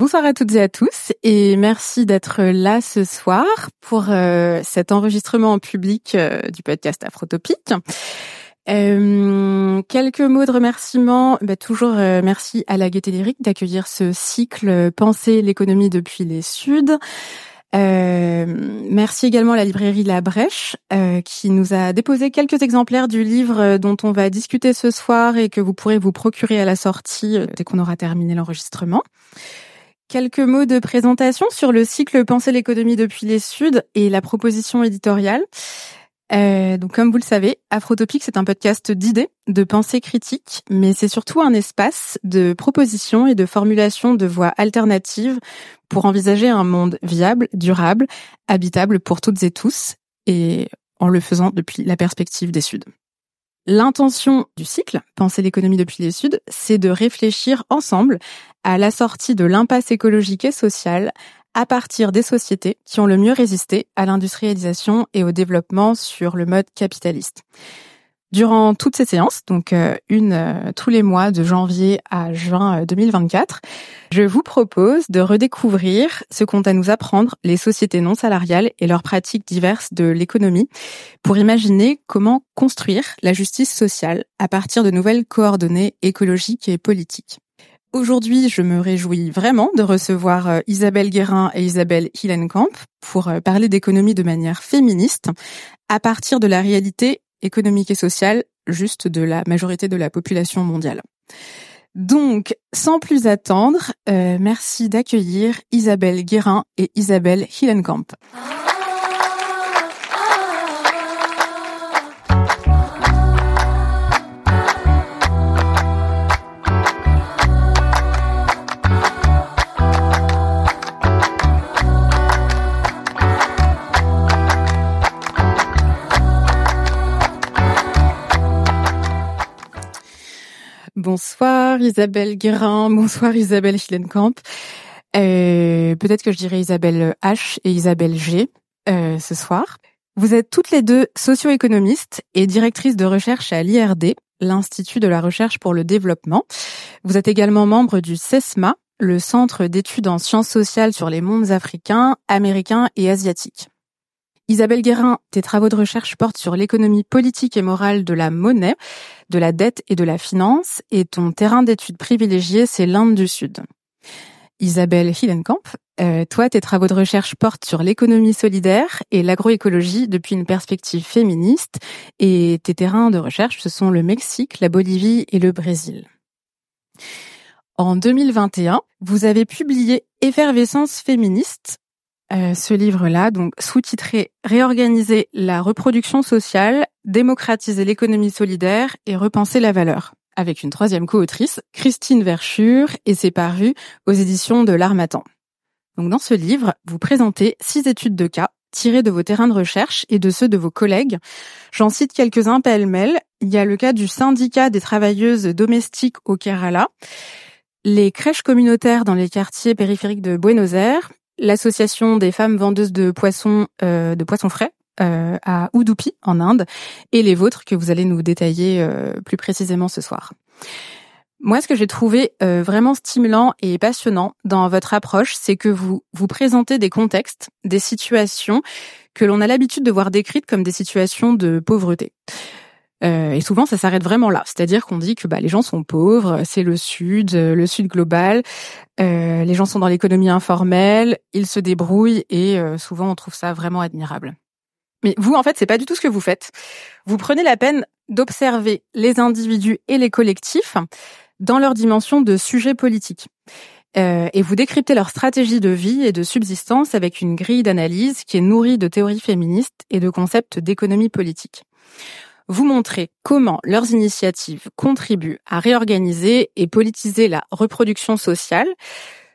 Bonsoir à toutes et à tous et merci d'être là ce soir pour euh, cet enregistrement en public euh, du podcast Afrotopique. Euh, quelques mots de remerciement. Bah, toujours merci à la Gaieté Lyrique d'accueillir ce cycle Penser l'économie depuis les Suds. merci également à la librairie La Brèche qui nous a déposé quelques exemplaires du livre dont on va discuter ce soir et que vous pourrez vous procurer à la sortie dès qu'on aura terminé l'enregistrement. Quelques mots de présentation sur le cycle Penser l'économie depuis les Suds et la proposition éditoriale. Euh, donc, comme vous le savez, Afrotopique, c'est un podcast d'idées, de pensée critique, mais c'est surtout un espace de propositions et de formulation de voies alternatives pour envisager un monde viable, durable, habitable pour toutes et tous, et en le faisant depuis la perspective des Suds. L'intention du cycle, Penser l'économie depuis les Suds, c'est de réfléchir ensemble à la sortie de l'impasse écologique et sociale à partir des sociétés qui ont le mieux résisté à l'industrialisation et au développement sur le mode capitaliste. Durant toutes ces séances, donc euh, une euh, tous les mois de janvier à juin 2024, euh, je vous propose de redécouvrir ce qu'ont à nous apprendre les sociétés non salariales et leurs pratiques diverses de l'économie pour imaginer comment construire la justice sociale à partir de nouvelles coordonnées écologiques et politiques. Aujourd'hui, je me réjouis vraiment de recevoir Isabelle Guérin et Isabelle Hillenkamp pour parler d'économie de manière féministe à partir de la réalité économique et sociale juste de la majorité de la population mondiale. Donc, sans plus attendre, euh, merci d'accueillir Isabelle Guérin et Isabelle Hillenkamp. Bonsoir Isabelle Guérin, bonsoir Isabelle Schillenkamp. Euh, Peut-être que je dirais Isabelle H et Isabelle G euh, ce soir. Vous êtes toutes les deux socio-économistes et directrices de recherche à l'IRD, l'Institut de la recherche pour le développement. Vous êtes également membre du CESMA, le Centre d'études en sciences sociales sur les mondes africains, américains et asiatiques. Isabelle Guérin, tes travaux de recherche portent sur l'économie politique et morale de la monnaie, de la dette et de la finance, et ton terrain d'étude privilégié, c'est l'Inde du Sud. Isabelle Hillenkamp, euh, toi, tes travaux de recherche portent sur l'économie solidaire et l'agroécologie depuis une perspective féministe, et tes terrains de recherche, ce sont le Mexique, la Bolivie et le Brésil. En 2021, vous avez publié Effervescence féministe, euh, ce livre-là, donc sous-titré Réorganiser la reproduction sociale, démocratiser l'économie solidaire et repenser la valeur, avec une troisième co-autrice, Christine Verschure, et c'est paru aux éditions de l'Armatan. Donc dans ce livre, vous présentez six études de cas tirées de vos terrains de recherche et de ceux de vos collègues. J'en cite quelques-uns pêle-mêle. Il y a le cas du syndicat des travailleuses domestiques au Kerala, les crèches communautaires dans les quartiers périphériques de Buenos Aires, l'association des femmes vendeuses de poissons, euh, de poissons frais euh, à Udupi en Inde, et les vôtres que vous allez nous détailler euh, plus précisément ce soir. Moi, ce que j'ai trouvé vraiment stimulant et passionnant dans votre approche, c'est que vous vous présentez des contextes, des situations que l'on a l'habitude de voir décrites comme des situations de pauvreté. Euh, et souvent, ça s'arrête vraiment là. C'est-à-dire qu'on dit que bah, les gens sont pauvres, c'est le Sud, euh, le Sud global. Euh, les gens sont dans l'économie informelle, ils se débrouillent et souvent on trouve ça vraiment admirable. Mais vous, en fait, c'est pas du tout ce que vous faites. Vous prenez la peine d'observer les individus et les collectifs dans leur dimension de sujet politique. et vous décryptez leur stratégie de vie et de subsistance avec une grille d'analyse qui est nourrie de théories féministes et de concepts d'économie politique vous montrer comment leurs initiatives contribuent à réorganiser et politiser la reproduction sociale,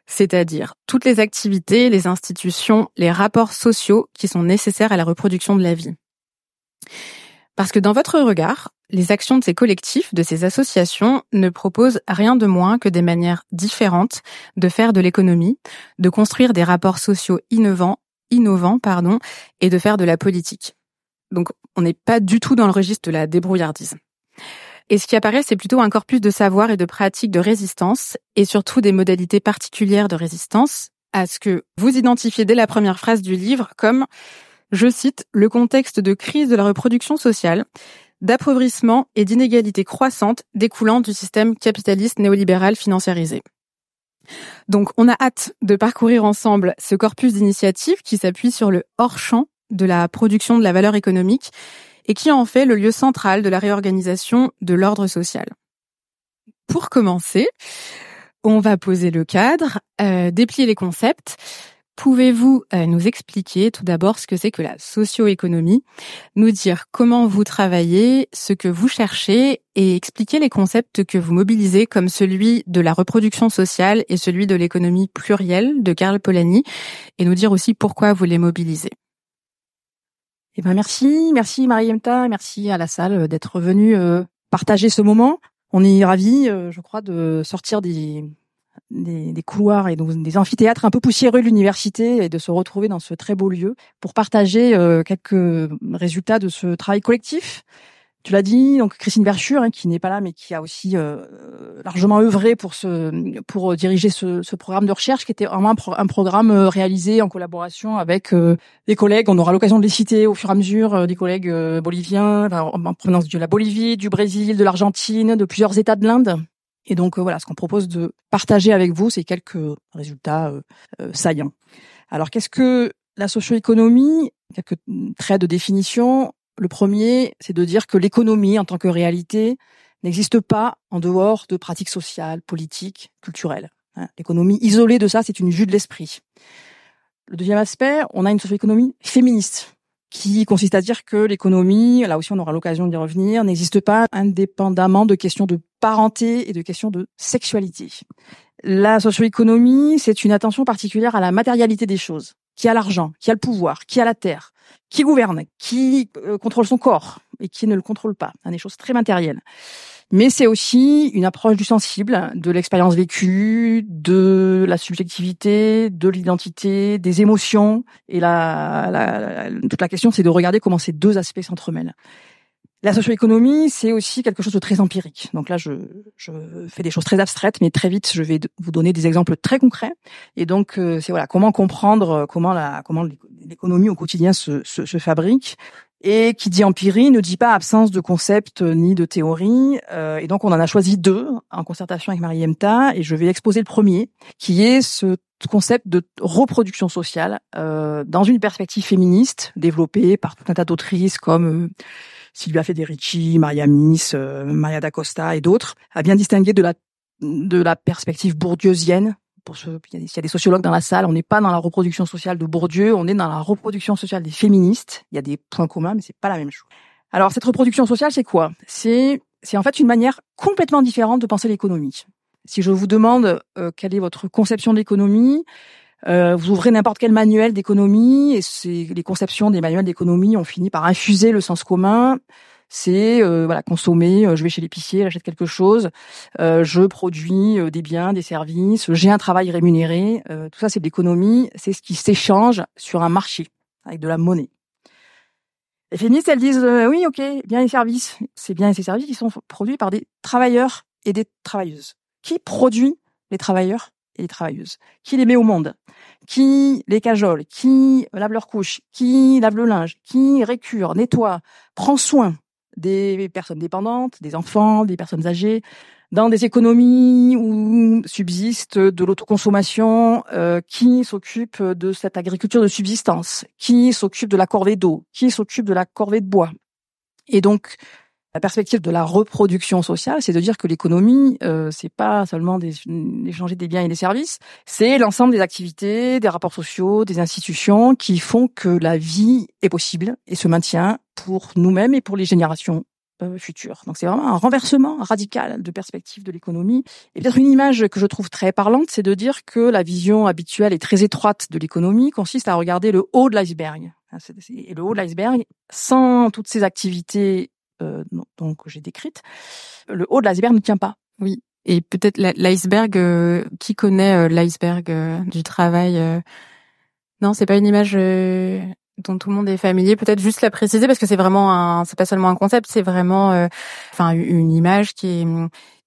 c'est-à-dire toutes les activités, les institutions, les rapports sociaux qui sont nécessaires à la reproduction de la vie. Parce que dans votre regard, les actions de ces collectifs, de ces associations, ne proposent rien de moins que des manières différentes de faire de l'économie, de construire des rapports sociaux innovants, innovants, pardon, et de faire de la politique. Donc, on n'est pas du tout dans le registre de la débrouillardise. Et ce qui apparaît, c'est plutôt un corpus de savoir et de pratiques de résistance, et surtout des modalités particulières de résistance, à ce que vous identifiez dès la première phrase du livre comme, je cite, le contexte de crise de la reproduction sociale, d'appauvrissement et d'inégalité croissante découlant du système capitaliste néolibéral financiarisé. Donc, on a hâte de parcourir ensemble ce corpus d'initiatives qui s'appuie sur le hors-champ de la production de la valeur économique et qui en fait le lieu central de la réorganisation de l'ordre social. Pour commencer, on va poser le cadre, euh, déplier les concepts. Pouvez-vous euh, nous expliquer tout d'abord ce que c'est que la socio-économie, nous dire comment vous travaillez, ce que vous cherchez et expliquer les concepts que vous mobilisez comme celui de la reproduction sociale et celui de l'économie plurielle de Karl Polanyi et nous dire aussi pourquoi vous les mobilisez. Eh ben merci, merci Marie-Emta, merci à la salle d'être venue euh, partager ce moment. On est ravis, euh, je crois, de sortir des, couloirs et des amphithéâtres un peu poussiéreux de l'université et de se retrouver dans ce très beau lieu pour partager euh, quelques résultats de ce travail collectif tu l'as dit, donc Christine Verschure, hein, qui n'est pas là, mais qui a aussi euh, largement œuvré pour ce, pour diriger ce, ce, programme de recherche, qui était vraiment un, programme euh, réalisé en collaboration avec euh, des collègues. On aura l'occasion de les citer au fur et à mesure, des collègues boliviens, en provenance de la Bolivie, du Brésil, de l'Argentine, de plusieurs États de l'Inde. Et donc voilà, ce qu'on propose de partager avec vous, c'est quelques résultats saillants. Alors qu'est-ce que la socio-économie? Quelques traits de définition. Le premier, c'est de dire que l'économie en tant que réalité n'existe pas en dehors de pratiques sociales, politiques, culturelles. Hein. L'économie isolée de ça, c'est une vue de l'esprit. Le deuxième aspect, on a une socio-économie féministe qui consiste à dire que l'économie, là aussi on aura l'occasion d'y revenir, n'existe pas indépendamment de questions de parenté et de questions de sexualité. La socio-économie, c'est une attention particulière à la matérialité des choses qui a l'argent, qui a le pouvoir, qui a la terre, qui gouverne, qui euh, contrôle son corps et qui ne le contrôle pas. Hein, des choses très matérielles. Mais c'est aussi une approche du sensible, de l'expérience vécue, de la subjectivité, de l'identité, des émotions. Et la, la, toute la question, c'est de regarder comment ces deux aspects s'entremêlent. La socio-économie, c'est aussi quelque chose de très empirique. Donc là, je, fais des choses très abstraites, mais très vite, je vais vous donner des exemples très concrets. Et donc, euh, c'est voilà comment comprendre euh, comment la l'économie au quotidien se, fabrique. Et qui dit empirie ne dit pas absence de concepts ni de théorie. Euh, et donc, on en a choisi deux en concertation avec Marie Emta. Et je vais exposer le premier, qui est ce concept de reproduction sociale euh, dans une perspective féministe développée par tout un tas d'autrices comme Sylvia Federici, Maria Miss, euh, Maria d'Acosta et d'autres, a bien distingué de la de la perspective bourdieusienne. Pour ce, il y a des sociologues dans la salle, on n'est pas dans la reproduction sociale de Bourdieu, on est dans la reproduction sociale des féministes. Il y a des points communs, mais c'est pas la même chose. Alors cette reproduction sociale, c'est quoi? C'est c'est en fait une manière complètement différente de penser l'économie. Si je vous demande euh, quelle est votre conception de l'économie, euh, vous ouvrez n'importe quel manuel d'économie et les conceptions des manuels d'économie ont fini par infuser le sens commun. C'est euh, voilà consommer. Euh, je vais chez l'épicier, j'achète quelque chose. je produis des biens, des services. J'ai un travail rémunéré. tout ça, c'est de l'économie. C'est ce qui s'échange sur un marché avec de la monnaie. Les féministes, elles disent oui, ok, biens et services. C'est biens et ces services qui sont produits par des travailleurs et des travailleuses. Qui produit les travailleurs? Et travailleuses, qui les met au monde, qui les cajole, qui lave leurs couches, qui lave le linge, qui récure, nettoie, prend soin des personnes dépendantes, des enfants, des personnes âgées, dans des économies où subsiste de l'autoconsommation, euh, qui s'occupe de cette agriculture de subsistance, qui s'occupe de la corvée d'eau, qui s'occupe de la corvée de bois? Et donc, la perspective de la reproduction sociale, c'est de dire que l'économie, euh, c'est pas seulement d'échanger des biens et des services, c'est l'ensemble des activités, des rapports sociaux, des institutions qui font que la vie est possible et se maintient pour nous-mêmes et pour les générations euh, futures. Donc c'est vraiment un renversement radical de perspective de l'économie. Et peut-être une image que je trouve très parlante, c'est de dire que la vision habituelle et très étroite de l'économie consiste à regarder le haut de l'iceberg. Et le haut de l'iceberg, sans toutes ces activités euh, donc j'ai décrite, le haut de l'iceberg ne tient pas. Oui. Et peut-être l'iceberg, euh, qui connaît euh, l'iceberg du travail Non, c'est pas une image dont tout le monde est familier. Peut-être juste la préciser parce que c'est vraiment un, c'est pas seulement un concept, c'est vraiment, euh, enfin, une image qui est,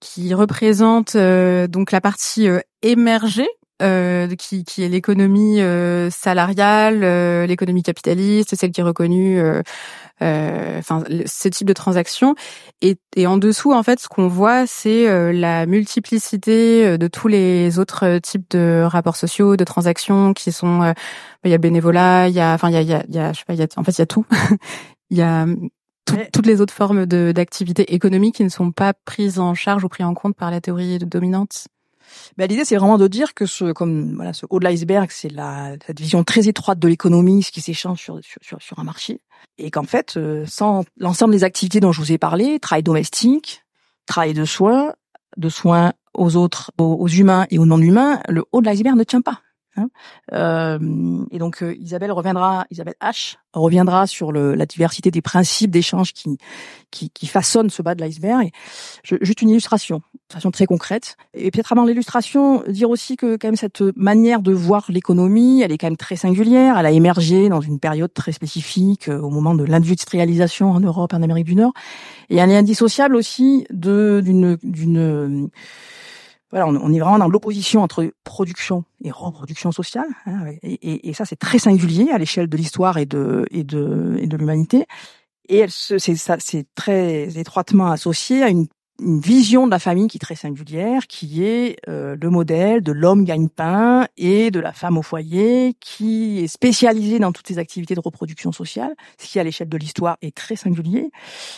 qui représente donc la partie émergée euh, qui, qui est l'économie euh, salariale, euh, l'économie capitaliste, celle qui est reconnue, enfin ce type de transactions. Et, et en dessous, en fait, ce qu'on voit, c'est la multiplicité de tous les autres types de rapports sociaux, de transactions qui sont. il y a le bénévolat, il y a, enfin il y a, il y a, il y a je sais pas, il y a, en fait il y a tout. il y a toutes les autres formes d'activités économiques qui ne sont pas prises en charge ou prises en compte par la théorie dominante. Ben, l'idée, c'est vraiment de dire que ce, haut de l'iceberg, c'est la cette vision très étroite de l'économie, ce qui s'échange sur, un marché, et qu'en fait, euh, sans l'ensemble des activités dont je vous ai parlé, travail domestique, travail de soins, de soins aux autres, aux humains et aux non-humains, le haut de l'iceberg ne tient pas. Hein. Euh, et donc euh, Isabelle reviendra, Isabelle H reviendra sur la diversité des principes d'échange qui façonnent ce bas de l'iceberg. Juste une illustration, illustration très concrète. Et peut-être avant l'illustration, dire aussi que quand même cette manière de voir l'économie, elle est quand même très singulière. Elle a émergé dans une période très spécifique, euh, au moment de l'industrialisation en Europe en Amérique du Nord. Et elle est indissociable aussi de d'une d'une voilà, on, est vraiment dans l'opposition entre production et reproduction sociale, hein, et, et, ça c'est très singulier à l'échelle de l'histoire et de et de et de l'humanité. Et elle c'est ça c'est très étroitement associé à une une vision de la famille qui est très singulière, qui est euh, le modèle de l'homme gagne-pain et de la femme au foyer, qui est spécialisée dans toutes ces activités de reproduction sociale, ce qui à l'échelle de l'histoire est très singulier,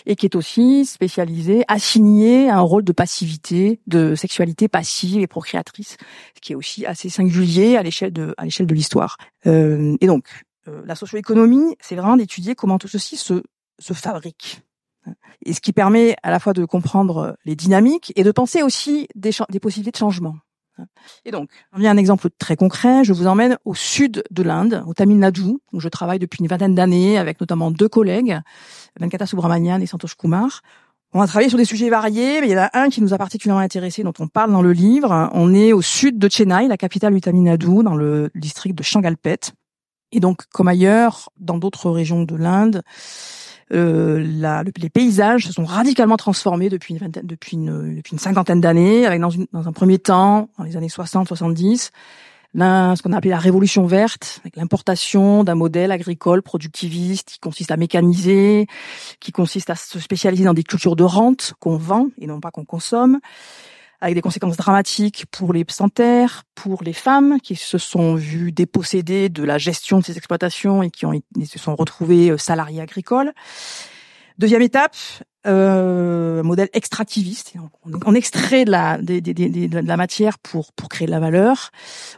et qui est aussi spécialisé, assigné à un rôle de passivité, de sexualité passive et procréatrice, ce qui est aussi assez singulier à l'échelle de à l'échelle de l'histoire. Euh, et donc euh, la socio-économie, c'est vraiment d'étudier comment tout ceci se se fabrique et ce qui permet à la fois de comprendre les dynamiques et de penser aussi des, possibilités de changement. Et donc, on vient un exemple très concret. Je vous emmène au sud de l'Inde, au Tamil Nadu, où je travaille depuis une vingtaine d'années avec notamment deux collègues, Venkata Subramanian et Santosh Kumar. On a travaillé sur des sujets variés, mais il y en a un qui nous a particulièrement intéressé, dont on parle dans le livre. On est au sud de Chennai, la capitale du Tamil Nadu, dans le district de Changalpet. Et donc, comme ailleurs, dans d'autres régions de l'Inde, euh, les paysages se sont radicalement transformés depuis une, une, depuis une cinquantaine d'années, avec dans, une, dans un premier temps, dans les années 60-70, ce qu'on a appelé la révolution verte, avec l'importation d'un modèle agricole productiviste qui consiste à mécaniser, qui consiste à se spécialiser dans des cultures de rente qu'on vend et non pas qu'on consomme, avec des conséquences dramatiques pour les santerres, pour les femmes qui se sont vues dépossédées de la gestion de ces exploitations et qui ont, se sont retrouvées euh, salariées agricoles. Deuxième étape, euh, modèle extractiviste. On, extrait de la, de la matière pour, pour créer de la valeur.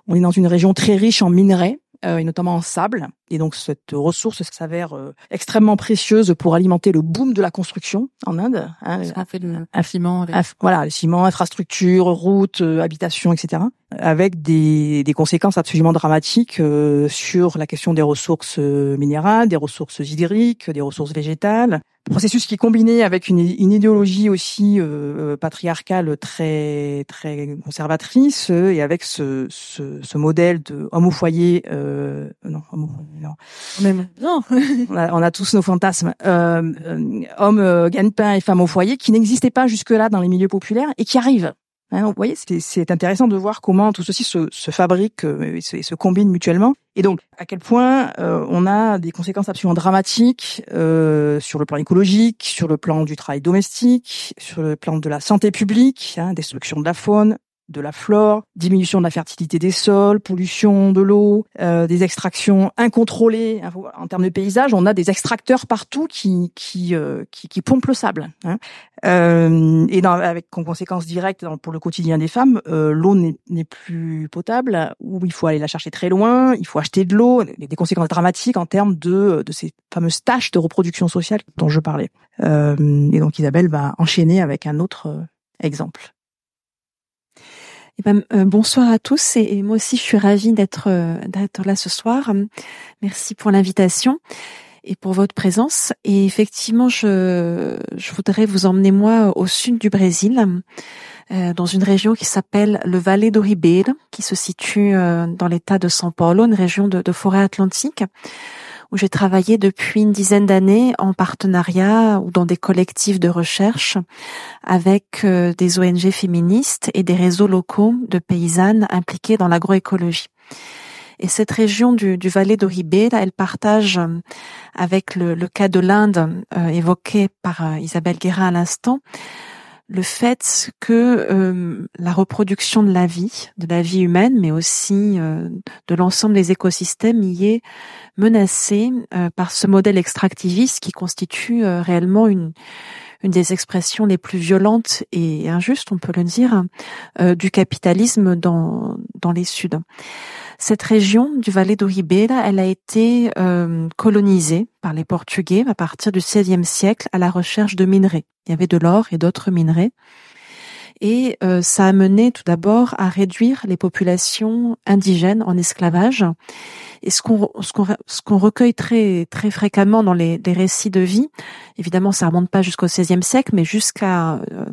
On est dans une région très riche en minerais, et notamment en sable. Et donc cette ressource s'avère euh, extrêmement précieuse pour alimenter le boom de la construction en Inde. Hein, Ça fait le ciment. voilà, le ciment, infrastructure, routes, euh, habitations, etc. Avec des, des conséquences absolument dramatiques sur la question des ressources minérales, des ressources hydriques, des ressources végétales processus qui est combiné avec une, une idéologie aussi euh, patriarcale très très conservatrice euh, et avec ce, ce, ce, modèle de homme au foyer euh, non homme non. Même. Non. On, a, on, a, tous nos fantasmes. Euh, euh homme gagne-pain et femme au foyer qui n'existaient pas jusque là dans les milieux populaires et qui arrivent Hein, vous voyez, c'est intéressant de voir comment tout ceci se, se fabrique euh, et se, se, combine mutuellement. Et donc, à quel point euh, on a des conséquences absolument dramatiques euh, sur le plan écologique, sur le plan du travail domestique, sur le plan de la santé publique, hein, destruction de la faune, de la flore, diminution de la fertilité des sols, pollution de l'eau, euh, des extractions incontrôlées. En termes de paysage, on a des extracteurs partout qui qui euh, qui, qui, pompent le sable. Hein. Euh, et dans, avec en conséquence directe pour le quotidien des femmes, euh, l'eau n'est plus potable, ou il faut aller la chercher très loin, il faut acheter de l'eau, des conséquences dramatiques en termes de de ces fameuses tâches de reproduction sociale dont je parlais. Euh, et donc Isabelle va enchaîner avec un autre euh, exemple. Eh ben, euh, bonsoir à tous et, moi aussi je suis ravie d'être euh, d'être là ce soir. Merci pour l'invitation et pour votre présence. Et effectivement, je, voudrais vous emmener moi au sud du Brésil, euh, dans une région qui s'appelle le Vallée do Ribeira, qui se situe dans l'État de São Paulo, une région de forêt atlantique où j'ai travaillé depuis une dizaine d'années en partenariat ou dans des collectifs de recherche avec euh, des ONG féministes et des réseaux locaux de paysannes impliquées dans l'agroécologie. Et cette région du, du Valais d'Oribé, elle partage euh, avec le, cas de l'Inde euh, évoqué par Isabelle Guérin à l'instant, le fait que euh, la reproduction de la vie, de la vie humaine, mais aussi euh, de l'ensemble des écosystèmes y est menacée euh, par ce modèle extractiviste qui constitue réellement une, une des expressions les plus violentes et injustes, on peut le dire, du capitalisme dans, dans les Suds. Cette région du Valais do Ribeira, elle a été euh, colonisée par les Portugais à partir du XVIe siècle à la recherche de minerais. Il y avait de l'or et d'autres minerais. Et euh, ça a mené tout d'abord à réduire les populations indigènes en esclavage. Et ce qu'on recueille très fréquemment dans les, les, récits de vie, évidemment ça remonte pas jusqu'au XVIe siècle, mais jusqu'à euh,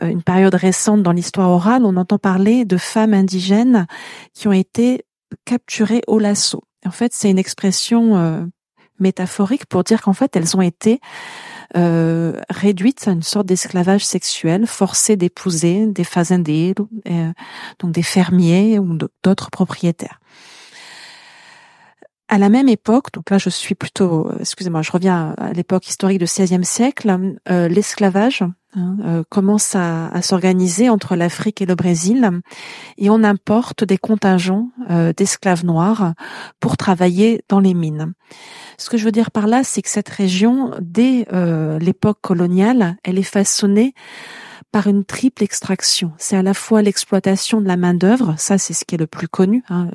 une période récente dans l'histoire orale, on entend parler de femmes indigènes qui ont été capturées au lasso. En fait, c'est une expression euh, métaphorique pour dire qu'en fait, elles ont été euh, réduites à une sorte d'esclavage sexuel, forcées d'épouser des fazendeiros, euh, donc des fermiers ou d'autres propriétaires. À la même époque, donc là je suis plutôt, excusez-moi, je reviens à l'époque historique du XVIe siècle, euh, l'esclavage Hein, euh, commence à, s'organiser entre l'Afrique et le Brésil et on importe des contingents euh, d'esclaves noirs pour travailler dans les mines. Ce que je veux dire par là, c'est que cette région, dès euh, l'époque coloniale, elle est façonnée par une triple extraction. C'est à la fois l'exploitation de la main d'œuvre, ça c'est ce qui est le plus connu, hein,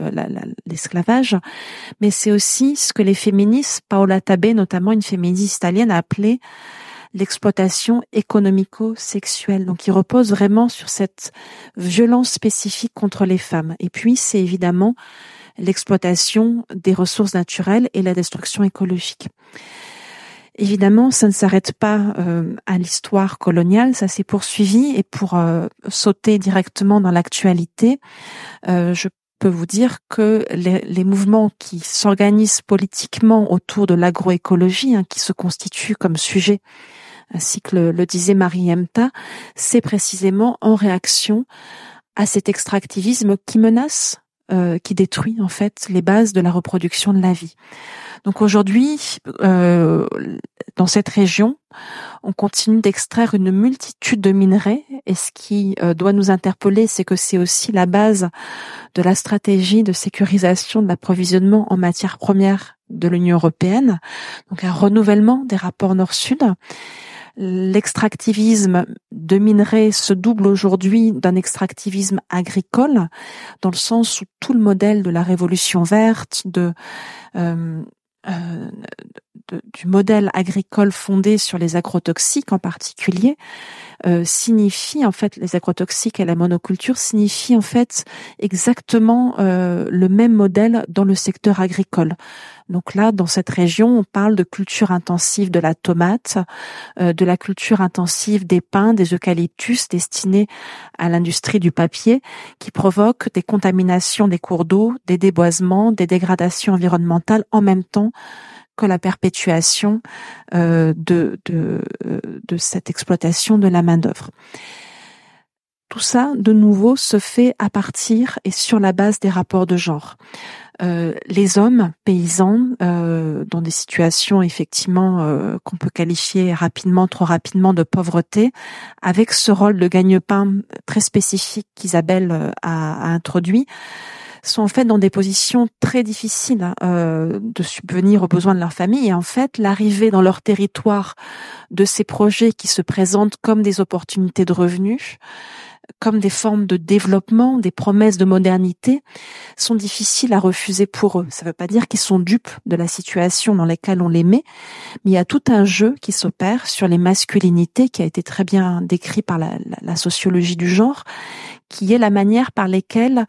l'esclavage, mais c'est aussi ce que les féministes, Paola Tabé notamment, une féministe italienne, a appelé l'exploitation économico-sexuelle. Donc, il repose vraiment sur cette violence spécifique contre les femmes. Et puis, c'est évidemment l'exploitation des ressources naturelles et la destruction écologique. Évidemment, ça ne s'arrête pas euh, à l'histoire coloniale, ça s'est poursuivi et pour euh, sauter directement dans l'actualité, euh, je peux vous dire que les, les mouvements qui s'organisent politiquement autour de l'agroécologie, hein, qui se constituent comme sujet ainsi que le, disait Marie Emta, c'est précisément en réaction à cet extractivisme qui menace, euh, qui détruit en fait les bases de la reproduction de la vie. Donc aujourd'hui, euh, dans cette région, on continue d'extraire une multitude de minerais et ce qui euh, doit nous interpeller, c'est que c'est aussi la base de la stratégie de sécurisation de l'approvisionnement en matières premières de l'Union européenne, donc un renouvellement des rapports nord-sud l'extractivisme de minerais se double aujourd'hui d'un extractivisme agricole, dans le sens où tout le modèle de la révolution verte, de, euh, euh, du modèle agricole fondé sur les agrotoxiques en particulier, euh, signifie en fait les agrotoxiques et la monoculture signifient en fait exactement euh, le même modèle dans le secteur agricole. Donc là, dans cette région, on parle de culture intensive de la tomate, euh, de la culture intensive des pins, des eucalyptus destinés à l'industrie du papier, qui provoquent des contaminations des cours d'eau, des déboisements, des dégradations environnementales en même temps que la perpétuation euh, euh, de cette exploitation de la main-d'œuvre. Tout ça, de nouveau, se fait à partir et sur la base des rapports de genre. Euh, les hommes paysans, dans des situations effectivement qu'on peut qualifier rapidement, trop rapidement, de pauvreté, avec ce rôle de gagne-pain très spécifique qu'Isabelle a introduit, sont en fait dans des positions très difficiles hein, euh, de subvenir aux besoins de leur famille. Et en fait, l'arrivée dans leur territoire de ces projets qui se présentent comme des opportunités de revenus, comme des formes de développement, des promesses de modernité, sont difficiles à refuser pour eux. Ça ne veut pas dire qu'ils sont dupes de la situation dans laquelle on les met, mais il y a tout un jeu qui s'opère sur les masculinités, qui a été très bien décrit par la, la sociologie du genre, qui est la manière par lesquelles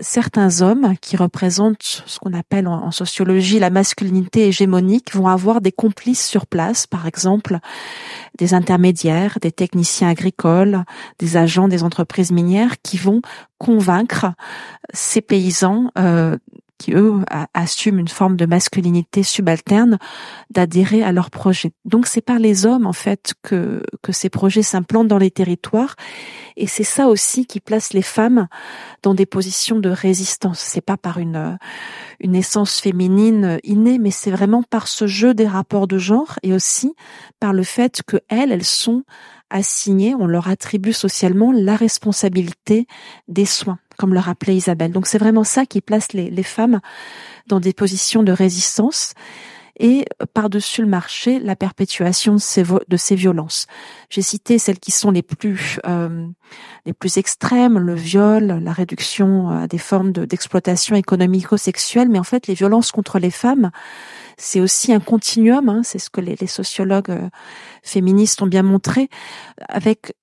certains hommes qui représentent ce qu'on appelle en, sociologie la masculinité hégémonique vont avoir des complices sur place, par exemple des intermédiaires, des techniciens agricoles, des agents des entreprises minières qui vont convaincre ces paysans euh, qui eux assument une forme de masculinité subalterne, d'adhérer à leur projet. Donc c'est par les hommes en fait que que ces projets s'implantent dans les territoires, et c'est ça aussi qui place les femmes dans des positions de résistance. C'est pas par une une essence féminine innée, mais c'est vraiment par ce jeu des rapports de genre et aussi par le fait que elles, elles sont assignées, on leur attribue socialement la responsabilité des soins comme le rappelait Isabelle. Donc c'est vraiment ça qui place les femmes dans des positions de résistance et par-dessus le marché, la perpétuation de ces, violences. J'ai cité celles qui sont les plus euh, les plus extrêmes, le viol, la réduction à des formes d'exploitation économico-sexuelle, mais en fait les violences contre les femmes, c'est aussi un continuum, hein, c'est ce que les, les sociologues euh, féministes ont bien montré, avec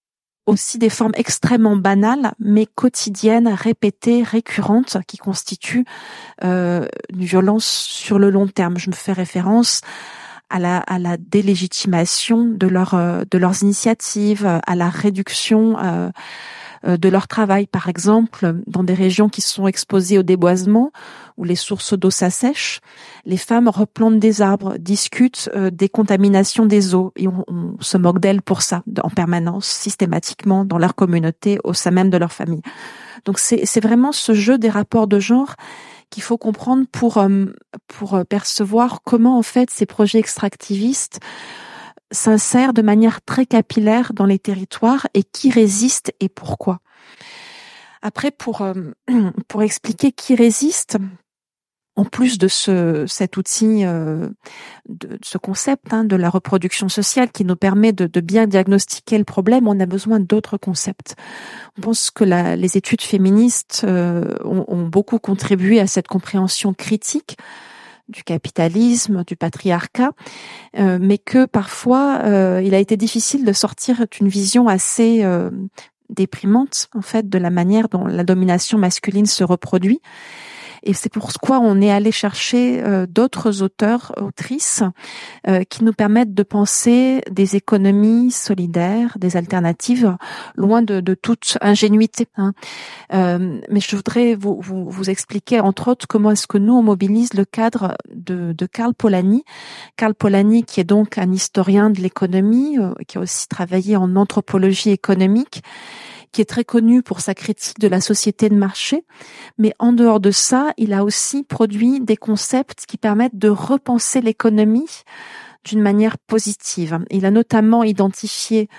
aussi des formes extrêmement banales, mais quotidiennes, répétées, récurrentes, qui constituent euh, une violence sur le long terme. Je me fais référence à la, à la délégitimation de, leur, euh, de leurs initiatives, à la réduction euh, de leur travail, par exemple, dans des régions qui sont exposées au déboisement, où les sources d'eau s'assèchent, les femmes replantent des arbres, discutent euh, des contaminations des eaux, et on, se moque d'elles pour ça, en permanence, systématiquement, dans leur communauté, au sein même de leur famille. Donc c'est vraiment ce jeu des rapports de genre qu'il faut comprendre pour euh, pour percevoir comment en fait ces projets extractivistes s'insère de manière très capillaire dans les territoires et qui résiste et pourquoi. Après, pour, euh, pour expliquer qui résiste, en plus de ce, cet outil, euh, de, ce concept hein, de la reproduction sociale qui nous permet de, bien diagnostiquer le problème, on a besoin d'autres concepts. On pense que les études féministes euh, ont, ont, beaucoup contribué à cette compréhension critique du capitalisme, du patriarcat, euh, mais que parfois euh, il a été difficile de sortir d'une vision assez euh, déprimante en fait de la manière dont la domination masculine se reproduit et c'est pourquoi on est allé chercher euh, d'autres auteurs, autrices, euh, qui nous permettent de penser des économies solidaires, des alternatives, loin de, de toute ingénuité. Hein. Euh, mais je voudrais vous, vous, vous, expliquer, entre autres, comment est-ce que nous, on mobilise le cadre de, de Karl Polanyi. Karl Polanyi, qui est donc un historien de l'économie, qui a aussi travaillé en anthropologie économique, qui est très connu pour sa critique de la société de marché. Mais en dehors de ça, il a aussi produit des concepts qui permettent de repenser l'économie d'une manière positive. Il a notamment identifié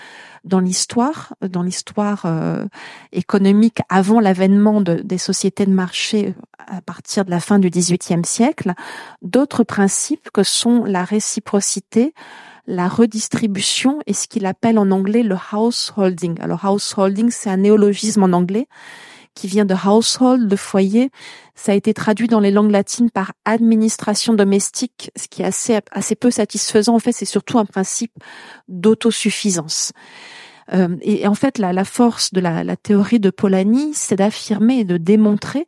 dans l'histoire, dans l'histoire euh, économique avant l'avènement de, des sociétés de marché à partir de la fin du XVIIIe siècle, d'autres principes que sont la réciprocité, la redistribution et ce qu'il appelle en anglais le householding. Alors householding, c'est un néologisme en anglais qui vient de household, de foyer. Ça a été traduit dans les langues latines par administration domestique, ce qui est assez, assez peu satisfaisant. En fait, c'est surtout un principe d'autosuffisance. Euh, et, en fait, la, force de la théorie de Polanyi, c'est d'affirmer et de démontrer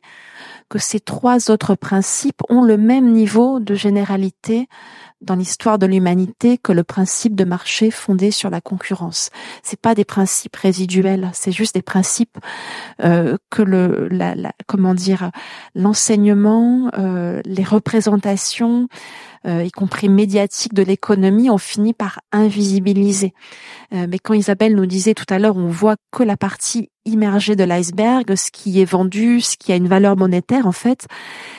que ces trois autres principes ont le même niveau de généralité dans l'histoire de l'humanité que le principe de marché fondé sur la concurrence. C'est pas des principes résiduels, c'est juste des principes euh, que le, la, la, comment dire, l'enseignement, euh, les représentations, euh, y compris médiatiques de l'économie, ont fini par invisibiliser. Euh, mais quand Isabelle nous disait tout à l'heure, on voit que la partie immergée de l'iceberg, ce qui est vendu, ce qui a une valeur monétaire, en fait,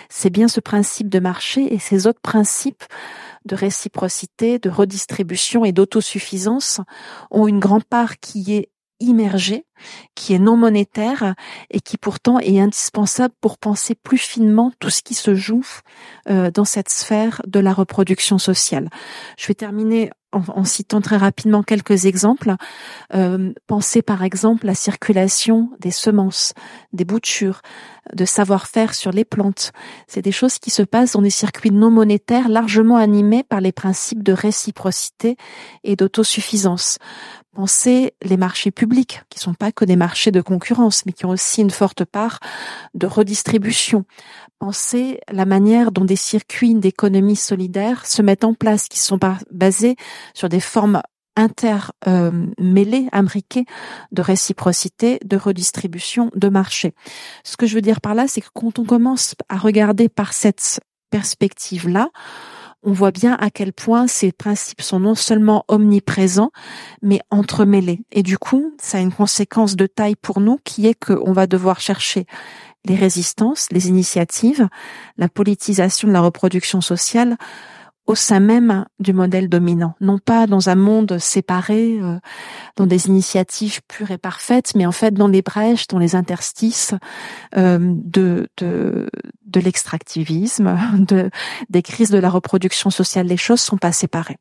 c'est bien ce principe de marché et ces autres principes de réciprocité, de redistribution et d'autosuffisance ont une grande part qui est immergée, qui est non monétaire et qui pourtant est indispensable pour penser plus finement tout ce qui se joue euh, dans cette sphère de la reproduction sociale. Je vais terminer en, citant très rapidement quelques exemples. Euh, pensez par exemple la circulation des semences, des boutures, de savoir-faire sur les plantes. C'est des choses qui se passent dans des circuits non monétaires largement animés par les principes de réciprocité et d'autosuffisance. Pensez les marchés publics, qui sont pas que des marchés de concurrence, mais qui ont aussi une forte part de redistribution. Pensez la manière dont des circuits d'économie solidaire se mettent en place, qui sont basés sur des formes intermêlés, imbriqués de réciprocité, de redistribution, de marché. Ce que je veux dire par là, c'est que quand on commence à regarder par cette perspective-là, on voit bien à quel point ces principes sont non seulement omniprésents, mais entremêlés. Et du coup, ça a une conséquence de taille pour nous qui est qu'on va devoir chercher les résistances, les initiatives, la politisation de la reproduction sociale au sein même du modèle dominant, non pas dans un monde séparé, euh, dans des initiatives pures et parfaites, mais en fait dans les brèches, dans les interstices euh, de, de, de l'extractivisme, de, des crises de la reproduction sociale. Les choses sont pas séparées.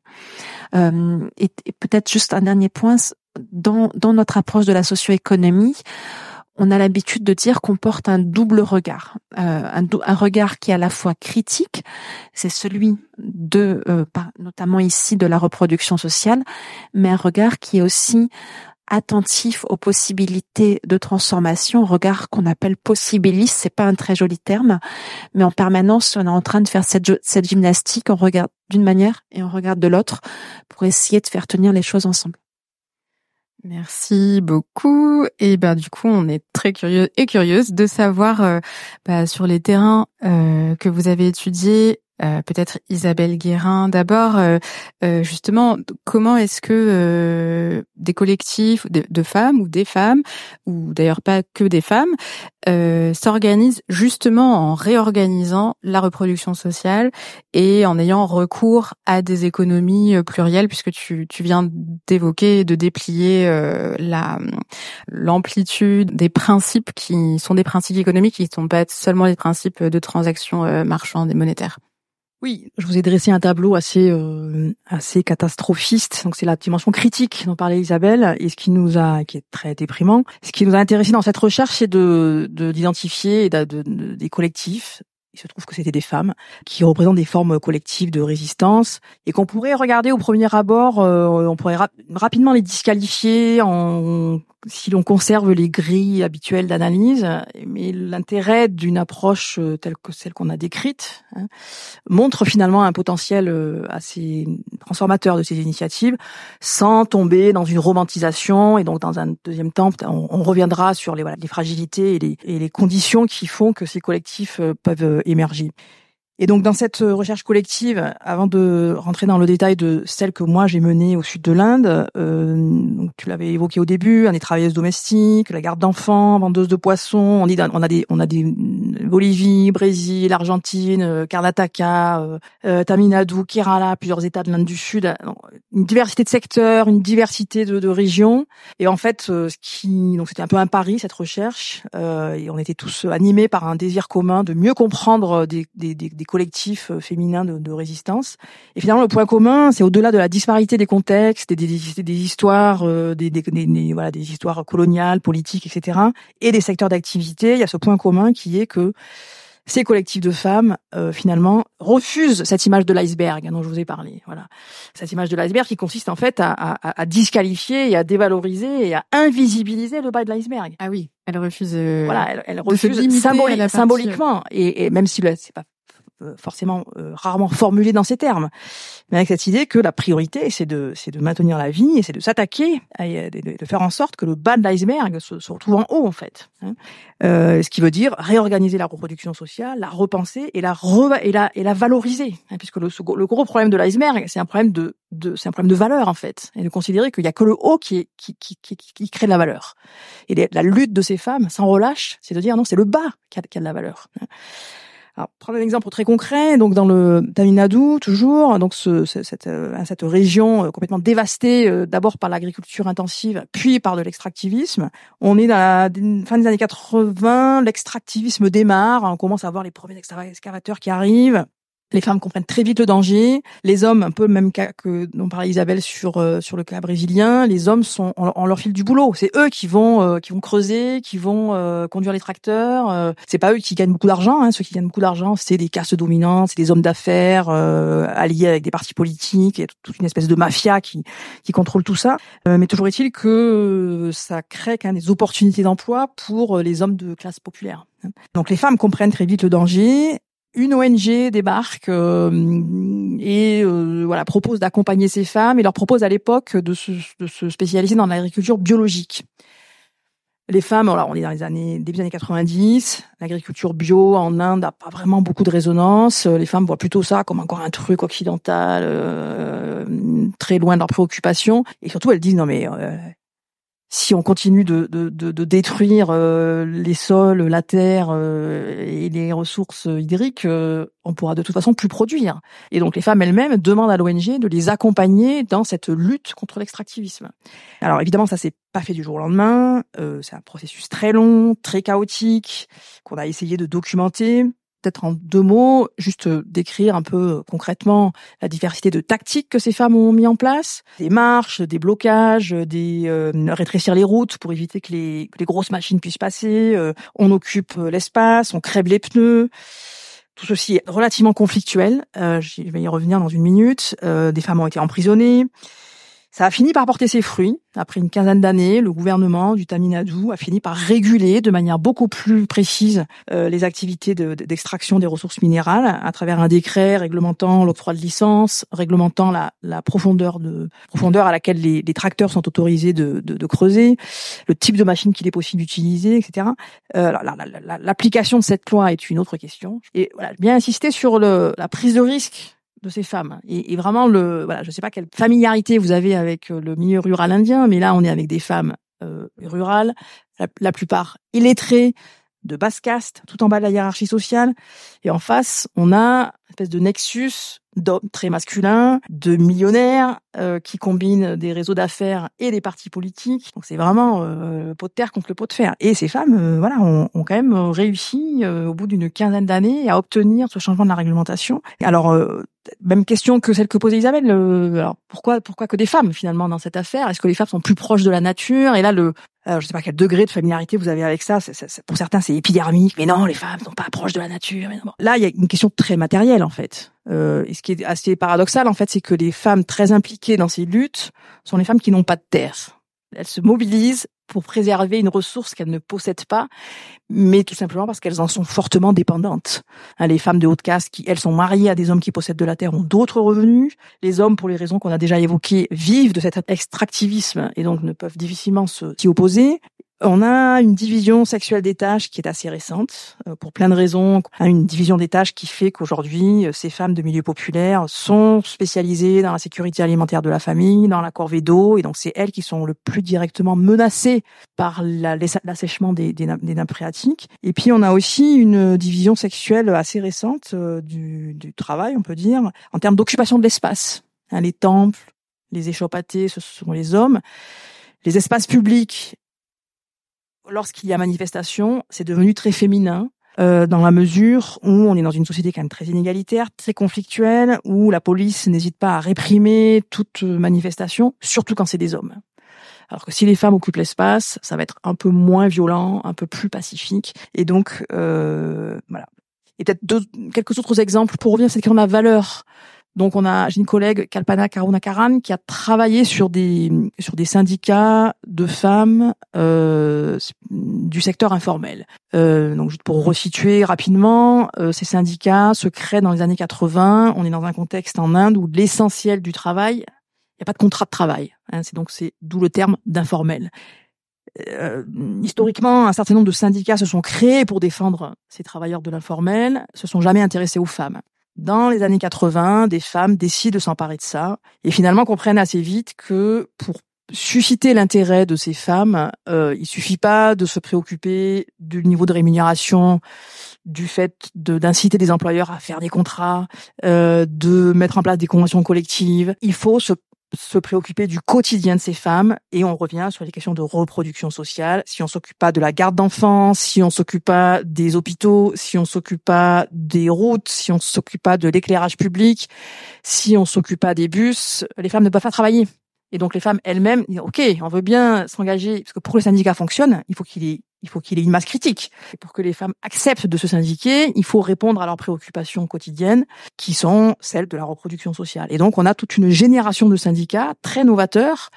Euh, et, peut-être juste un dernier point, dans, dans notre approche de la socio-économie, on a l'habitude de dire qu'on porte un double regard, euh, un, regard qui est à la fois critique, c'est celui de, euh, notamment ici, de la reproduction sociale, mais un regard qui est aussi attentif aux possibilités de transformation, regard qu'on appelle possibiliste, c'est pas un très joli terme, mais en permanence, on est en train de faire cette, cette gymnastique, on regarde d'une manière et on regarde de l'autre pour essayer de faire tenir les choses ensemble. Merci beaucoup. Et ben du coup, on est très curieux et curieuse de savoir euh, bah, sur les terrains euh, que vous avez étudiés euh, peut-être Isabelle Guérin d'abord, euh, euh, justement, comment est-ce que des collectifs de, femmes ou des femmes, ou d'ailleurs pas que des femmes, s'organisent justement en réorganisant la reproduction sociale et en ayant recours à des économies plurielles, puisque tu, tu viens d'évoquer, de déplier la l'amplitude des principes qui sont des principes économiques, qui ne sont pas seulement les principes de transactions marchandes et monétaires. Oui, je vous ai dressé un tableau assez euh, assez catastrophiste. Donc c'est la dimension critique dont parlait Isabelle et ce qui nous a qui est très déprimant. Ce qui nous a intéressé dans cette recherche, c'est de d'identifier des collectifs il se trouve que c'était des femmes qui représentent des formes collectives de résistance et qu'on pourrait regarder au premier abord, euh, on pourrait rapidement les disqualifier en si l'on conserve les grilles habituelles d'analyse, mais l'intérêt d'une approche euh, telle que celle qu'on a décrite hein, montre finalement un potentiel euh, assez transformateur de ces initiatives, sans tomber dans une romantisation. Et donc, dans un deuxième temps, on, reviendra sur les, voilà, les fragilités et les, et les conditions qui font que ces collectifs euh, peuvent émerger. Et donc dans cette euh, recherche collective, avant de rentrer dans le détail de celle que moi j'ai menée au sud de l'Inde, euh, donc tu l'avais évoqué au début, on est travailleuse domestique, la garde d'enfants, vendeuse de poissons, on, dit, on a des on a des Bolivie, Brésil, Argentine, euh, Karnataka, euh, euh, Tamil Nadu, Kerala, plusieurs États de l'Inde du Sud, une diversité de secteurs, une diversité de, de régions. Et en fait, ce qui donc c'était un peu un pari cette recherche, et on était tous animés par un désir commun de mieux comprendre des, des, des, des collectifs féminins de, de, résistance. Et finalement, le point commun, c'est au-delà de la disparité des contextes, des, des, des histoires, des, des, voilà, des histoires coloniales, politiques, etc., et des secteurs d'activité. Il y a ce point commun qui est que ces collectifs de femmes, euh, finalement, refusent cette image de l'iceberg dont je vous ai parlé. Voilà, cette image de l'iceberg qui consiste en fait à, disqualifier et à dévaloriser et à invisibiliser le bas de l'iceberg. Ah oui, elle refuse. Euh, voilà, elle, refuse symboliquement et, et, même si c'est pas euh, forcément euh, rarement formulé dans ces termes, mais avec cette idée que la priorité c'est de c'est de maintenir la vie et c'est de s'attaquer, de, faire en sorte que le bas de l'iceberg se, retrouve en haut en fait. Hein. Euh, ce qui veut dire réorganiser la reproduction sociale, la repenser et la et la et la valoriser, hein, puisque le, le gros problème de l'iceberg c'est un problème de, de un problème de valeur en fait, et de considérer qu'il y a que le haut qui qui qui, qui, crée de la valeur. Et la lutte de ces femmes sans relâche, c'est de dire non c'est le bas qui a, qui a de la valeur. Hein. Alors, prendre un exemple très concret, donc dans le Tamil Nadu, toujours, donc ce, cette, euh, cette région euh, complètement dévastée euh, d'abord par l'agriculture intensive, puis par de l'extractivisme. On est dans la fin des années 80, l'extractivisme démarre, on commence à voir les premiers excavateurs qui arrivent, les femmes comprennent très vite le danger. Les hommes, un peu même cas que dont parlait Isabelle sur euh, sur le cas brésilien, les hommes sont en, leur fil du boulot. C'est eux qui vont euh, qui vont creuser, qui vont euh, conduire les tracteurs. c'est pas eux qui gagnent beaucoup d'argent. Hein. Ceux qui gagnent beaucoup d'argent, c'est des castes dominantes, c'est des hommes d'affaires alliés avec des partis politiques et toute une espèce de mafia qui qui contrôle tout ça. mais toujours est-il que ça crée quand même des opportunités d'emploi pour les hommes de classe populaire. Donc les femmes comprennent très vite le danger, une ONG débarque euh, et voilà propose d'accompagner ces femmes et leur propose à l'époque de se, de se spécialiser dans l'agriculture biologique. Les femmes, alors on est dans les années début des années 90, l'agriculture bio en Inde n'a pas vraiment beaucoup de résonance. Les femmes voient plutôt ça comme encore un truc occidental, euh, très loin de leurs préoccupations. Et surtout, elles disent non mais euh, si on continue de, de, de, détruire euh, les sols, la terre euh, et les ressources hydriques, euh, on pourra de toute façon plus produire. Et donc les femmes elles-mêmes demandent à l'ONG de les accompagner dans cette lutte contre l'extractivisme. Alors évidemment, ça s'est pas fait du jour au lendemain. c'est un processus très long, très chaotique, qu'on a essayé de documenter peut-être en deux mots, juste euh, décrire un peu euh, concrètement la diversité de tactiques que ces femmes ont mis en place, des marches, des blocages, des euh, rétrécir les routes pour éviter que les, les grosses machines puissent passer, on occupe l'espace, on crève les pneus. Tout ceci est relativement conflictuel. je vais y revenir dans une minute. des femmes ont été emprisonnées. Ça a fini par porter ses fruits. Après une quinzaine d'années, le gouvernement du Tamil Nadu a fini par réguler de manière beaucoup plus précise euh, les activités d'extraction des ressources minérales à travers un décret réglementant l'octroi de licence, réglementant la, la, profondeur de profondeur à laquelle les, les tracteurs sont autorisés de, de, de, creuser, le type de machine qu'il est possible d'utiliser, etc. Euh, L'application de cette loi est une autre question. Et voilà, bien insister sur le, la prise de risque de ces femmes. Et, vraiment, le, voilà, je ne sais pas quelle familiarité vous avez avec euh, le milieu rural indien, mais là, on est avec des femmes euh, rurales, la, plupart illettrées, de basse caste, tout en bas de la hiérarchie sociale. Et en face, on a une espèce de nexus d'hommes très masculins, de millionnaires euh, qui combinent des réseaux d'affaires et des partis politiques. Donc c'est vraiment euh, le pot de terre contre le pot de fer. Et ces femmes, euh, voilà, ont, ont, quand même réussi au bout d'une quinzaine d'années à obtenir ce changement de la réglementation. Alors même question que celle que posait Isabelle. alors pourquoi pourquoi que des femmes finalement dans cette affaire? Est-ce que les femmes sont plus proches de la nature? Et là le alors, je sais pas quel degré de familiarité vous avez avec ça. pour certains, c'est épidermique. Mais non, les femmes sont pas proches de la nature. Là, il y a une question très matérielle en fait. Euh, et ce qui est assez paradoxal, en fait, c'est que les femmes très impliquées dans ces luttes sont les femmes qui n'ont pas de terre. Elles se mobilisent pour préserver une ressource qu'elles ne possèdent pas, mais tout simplement parce qu'elles en sont fortement dépendantes. Hein, les femmes de haute caste, qui elles sont mariées à des hommes qui possèdent de la terre, ont d'autres revenus. Les hommes, pour les raisons qu'on a déjà évoquées, vivent de cet extractivisme et donc ne peuvent difficilement s'y opposer. On a une division sexuelle des tâches qui est assez récente, euh, pour plein de raisons. Une division des tâches qui fait qu'aujourd'hui, euh, ces femmes de milieux populaires sont spécialisées dans la sécurité alimentaire de la famille, dans la corvée d'eau, et donc c'est elles qui sont le plus directement menacées par l'assèchement des, des, nappes phréatiques. Et puis on a aussi une division sexuelle assez récente euh, du, travail, on peut dire, en termes d'occupation de l'espace. Hein, les temples, les échoppatés, ce sont les hommes. Les espaces publics, lorsqu'il y a manifestation, c'est devenu très féminin. Euh, dans la mesure où on est dans une société quand même très inégalitaire, très conflictuelle, où la police n'hésite pas à réprimer toute manifestation, surtout quand c'est des hommes. Alors que si les femmes occupent l'espace, ça va être un peu moins violent, un peu plus pacifique. Et donc, euh, voilà. Et peut-être quelques autres exemples pour revenir question de la valeur donc on a j'ai une collègue Kalpana Karunakaran qui a travaillé sur des sur des syndicats de femmes euh, du secteur informel. Euh, donc juste pour resituer rapidement, euh, ces syndicats se créent dans les années 80. On est dans un contexte en Inde où l'essentiel du travail, il n'y a pas de contrat de travail. Hein, c'est donc c'est d'où le terme d'informel. Historiquement, un certain nombre de syndicats se sont créés pour défendre ces travailleurs de l'informel, se sont jamais intéressés aux femmes dans les années 80, des femmes décident de s'emparer de ça et finalement comprennent assez vite que pour susciter l'intérêt de ces femmes, euh, il suffit pas de se préoccuper du niveau de rémunération, du fait d'inciter des employeurs à faire des contrats, euh, de mettre en place des conventions collectives. Il faut se se préoccuper du quotidien de ces femmes et on revient sur les questions de reproduction sociale. Si on s'occupe pas de la garde d'enfants, si on s'occupe pas des hôpitaux, si on s'occupe pas des routes, si on s'occupe pas de l'éclairage public, si on s'occupe pas des bus, les femmes ne peuvent pas travailler. Et donc les femmes elles-mêmes disent OK, on veut bien s'engager parce que pour que le syndicat fonctionne, il faut qu'il ait il faut qu'il ait une masse critique. Et pour que les femmes acceptent de se syndiquer, il faut répondre à leurs préoccupations quotidiennes, qui sont celles de la reproduction sociale. Et donc, on a toute une génération de syndicats très novateurs.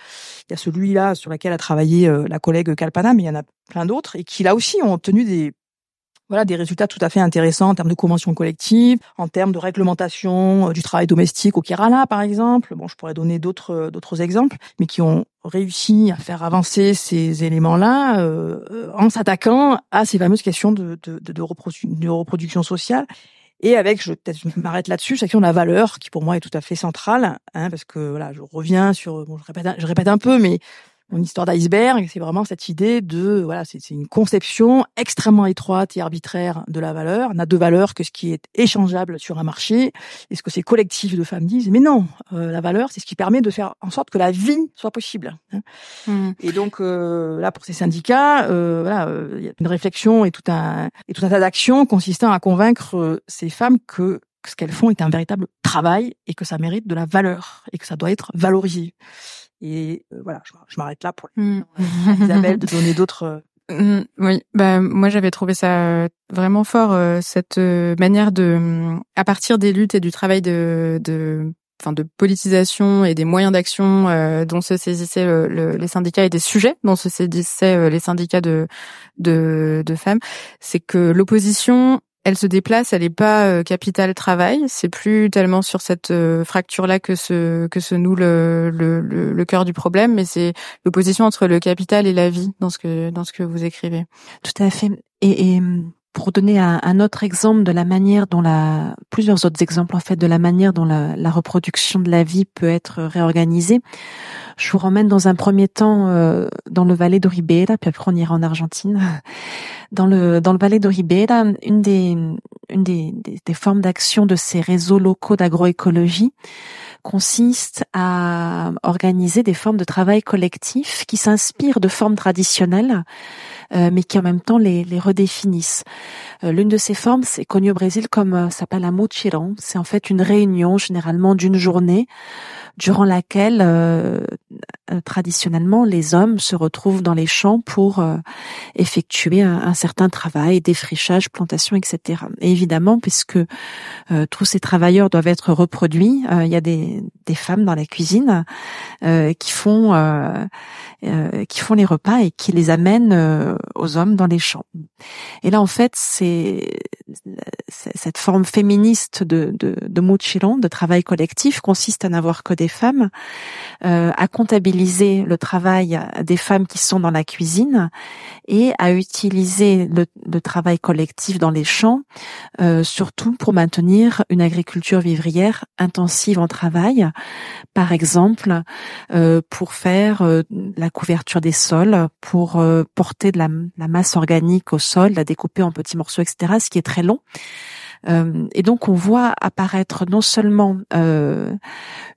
Il y a celui-là sur lequel a travaillé euh, la collègue Kalpana, mais il y en a plein d'autres, et qui là aussi ont obtenu des voilà des résultats tout à fait intéressants en termes de convention collective, en termes de réglementation du travail domestique au Kerala par exemple. Bon, je pourrais donner d'autres d'autres exemples, mais qui ont réussi à faire avancer ces éléments-là euh, en s'attaquant à ces fameuses questions de, de, de, reproduction sociale et avec, je peut-être m'arrête là-dessus, question de la valeur qui pour moi est tout à fait centrale, hein, parce que voilà, je reviens sur, bon, je répète, je répète un peu, mais mon histoire d'iceberg, c'est vraiment cette idée de voilà, c'est une conception extrêmement étroite et arbitraire de la valeur. On n'a de valeur que ce qui est échangeable sur un marché. Et ce que ces collectifs de femmes disent, mais non, euh, la valeur, c'est ce qui permet de faire en sorte que la vie soit possible. Hein. Mmh. Et donc euh, là, pour ces syndicats, euh, voilà, il y a une réflexion et tout un et tout un tas d'actions consistant à convaincre ces femmes que ce qu'elles font est un véritable travail et que ça mérite de la valeur et que ça doit être valorisé. Et euh, voilà, je, m'arrête là pour mmh. Isabelle de donner d'autres. Euh, mmh, oui, bah moi j'avais trouvé ça euh, vraiment fort cette manière de, à partir des luttes et du travail de, de enfin de politisation et des moyens d'action dont se saisissaient les syndicats et des sujets dont se saisissaient les syndicats de de, de femmes, c'est que l'opposition elle se déplace, elle n'est pas euh, capital travail. C'est plus tellement sur cette euh, fracture-là que se que se noue le, le, le, cœur du problème, mais c'est l'opposition entre le capital et la vie dans ce que dans ce que vous écrivez. Tout à fait. Et, et pour donner un, autre exemple de la manière dont la plusieurs autres exemples en fait de la manière dont la, la reproduction de la vie peut être réorganisée. Je vous ramène dans un premier temps euh, dans le Valais de Ribeira, puis après on ira en Argentine. Dans le dans le Valais de une des une des, des, formes d'action de ces réseaux locaux d'agroécologie consiste à organiser des formes de travail collectif qui s'inspirent de formes traditionnelles, mais qui en même temps les, les redéfinissent. Euh, l'une de ces formes, c'est connu au Brésil comme s'appelle un mochirão. C'est en fait une réunion généralement d'une journée durant laquelle euh, euh, traditionnellement les hommes se retrouvent dans les champs pour euh, effectuer un, certain travail, défrichage, plantation, etc. Et évidemment, puisque tous ces travailleurs doivent être reproduits, il y a des, des femmes dans la cuisine qui font qui font les repas et qui les amènent aux hommes dans les champs. Et là, en fait, c'est cette forme féministe de, de, de de travail collectif, consiste à n'avoir que des femmes, euh, à comptabiliser le travail des femmes qui sont dans la cuisine et à utiliser le, travail collectif dans les champs, euh, surtout pour maintenir une agriculture vivrière intensive en travail, par exemple euh, pour faire la couverture des sols, pour porter de la, la masse organique au sol, la découper en petits morceaux, etc., ce qui est très long. Euh, et donc on voit apparaître non seulement euh,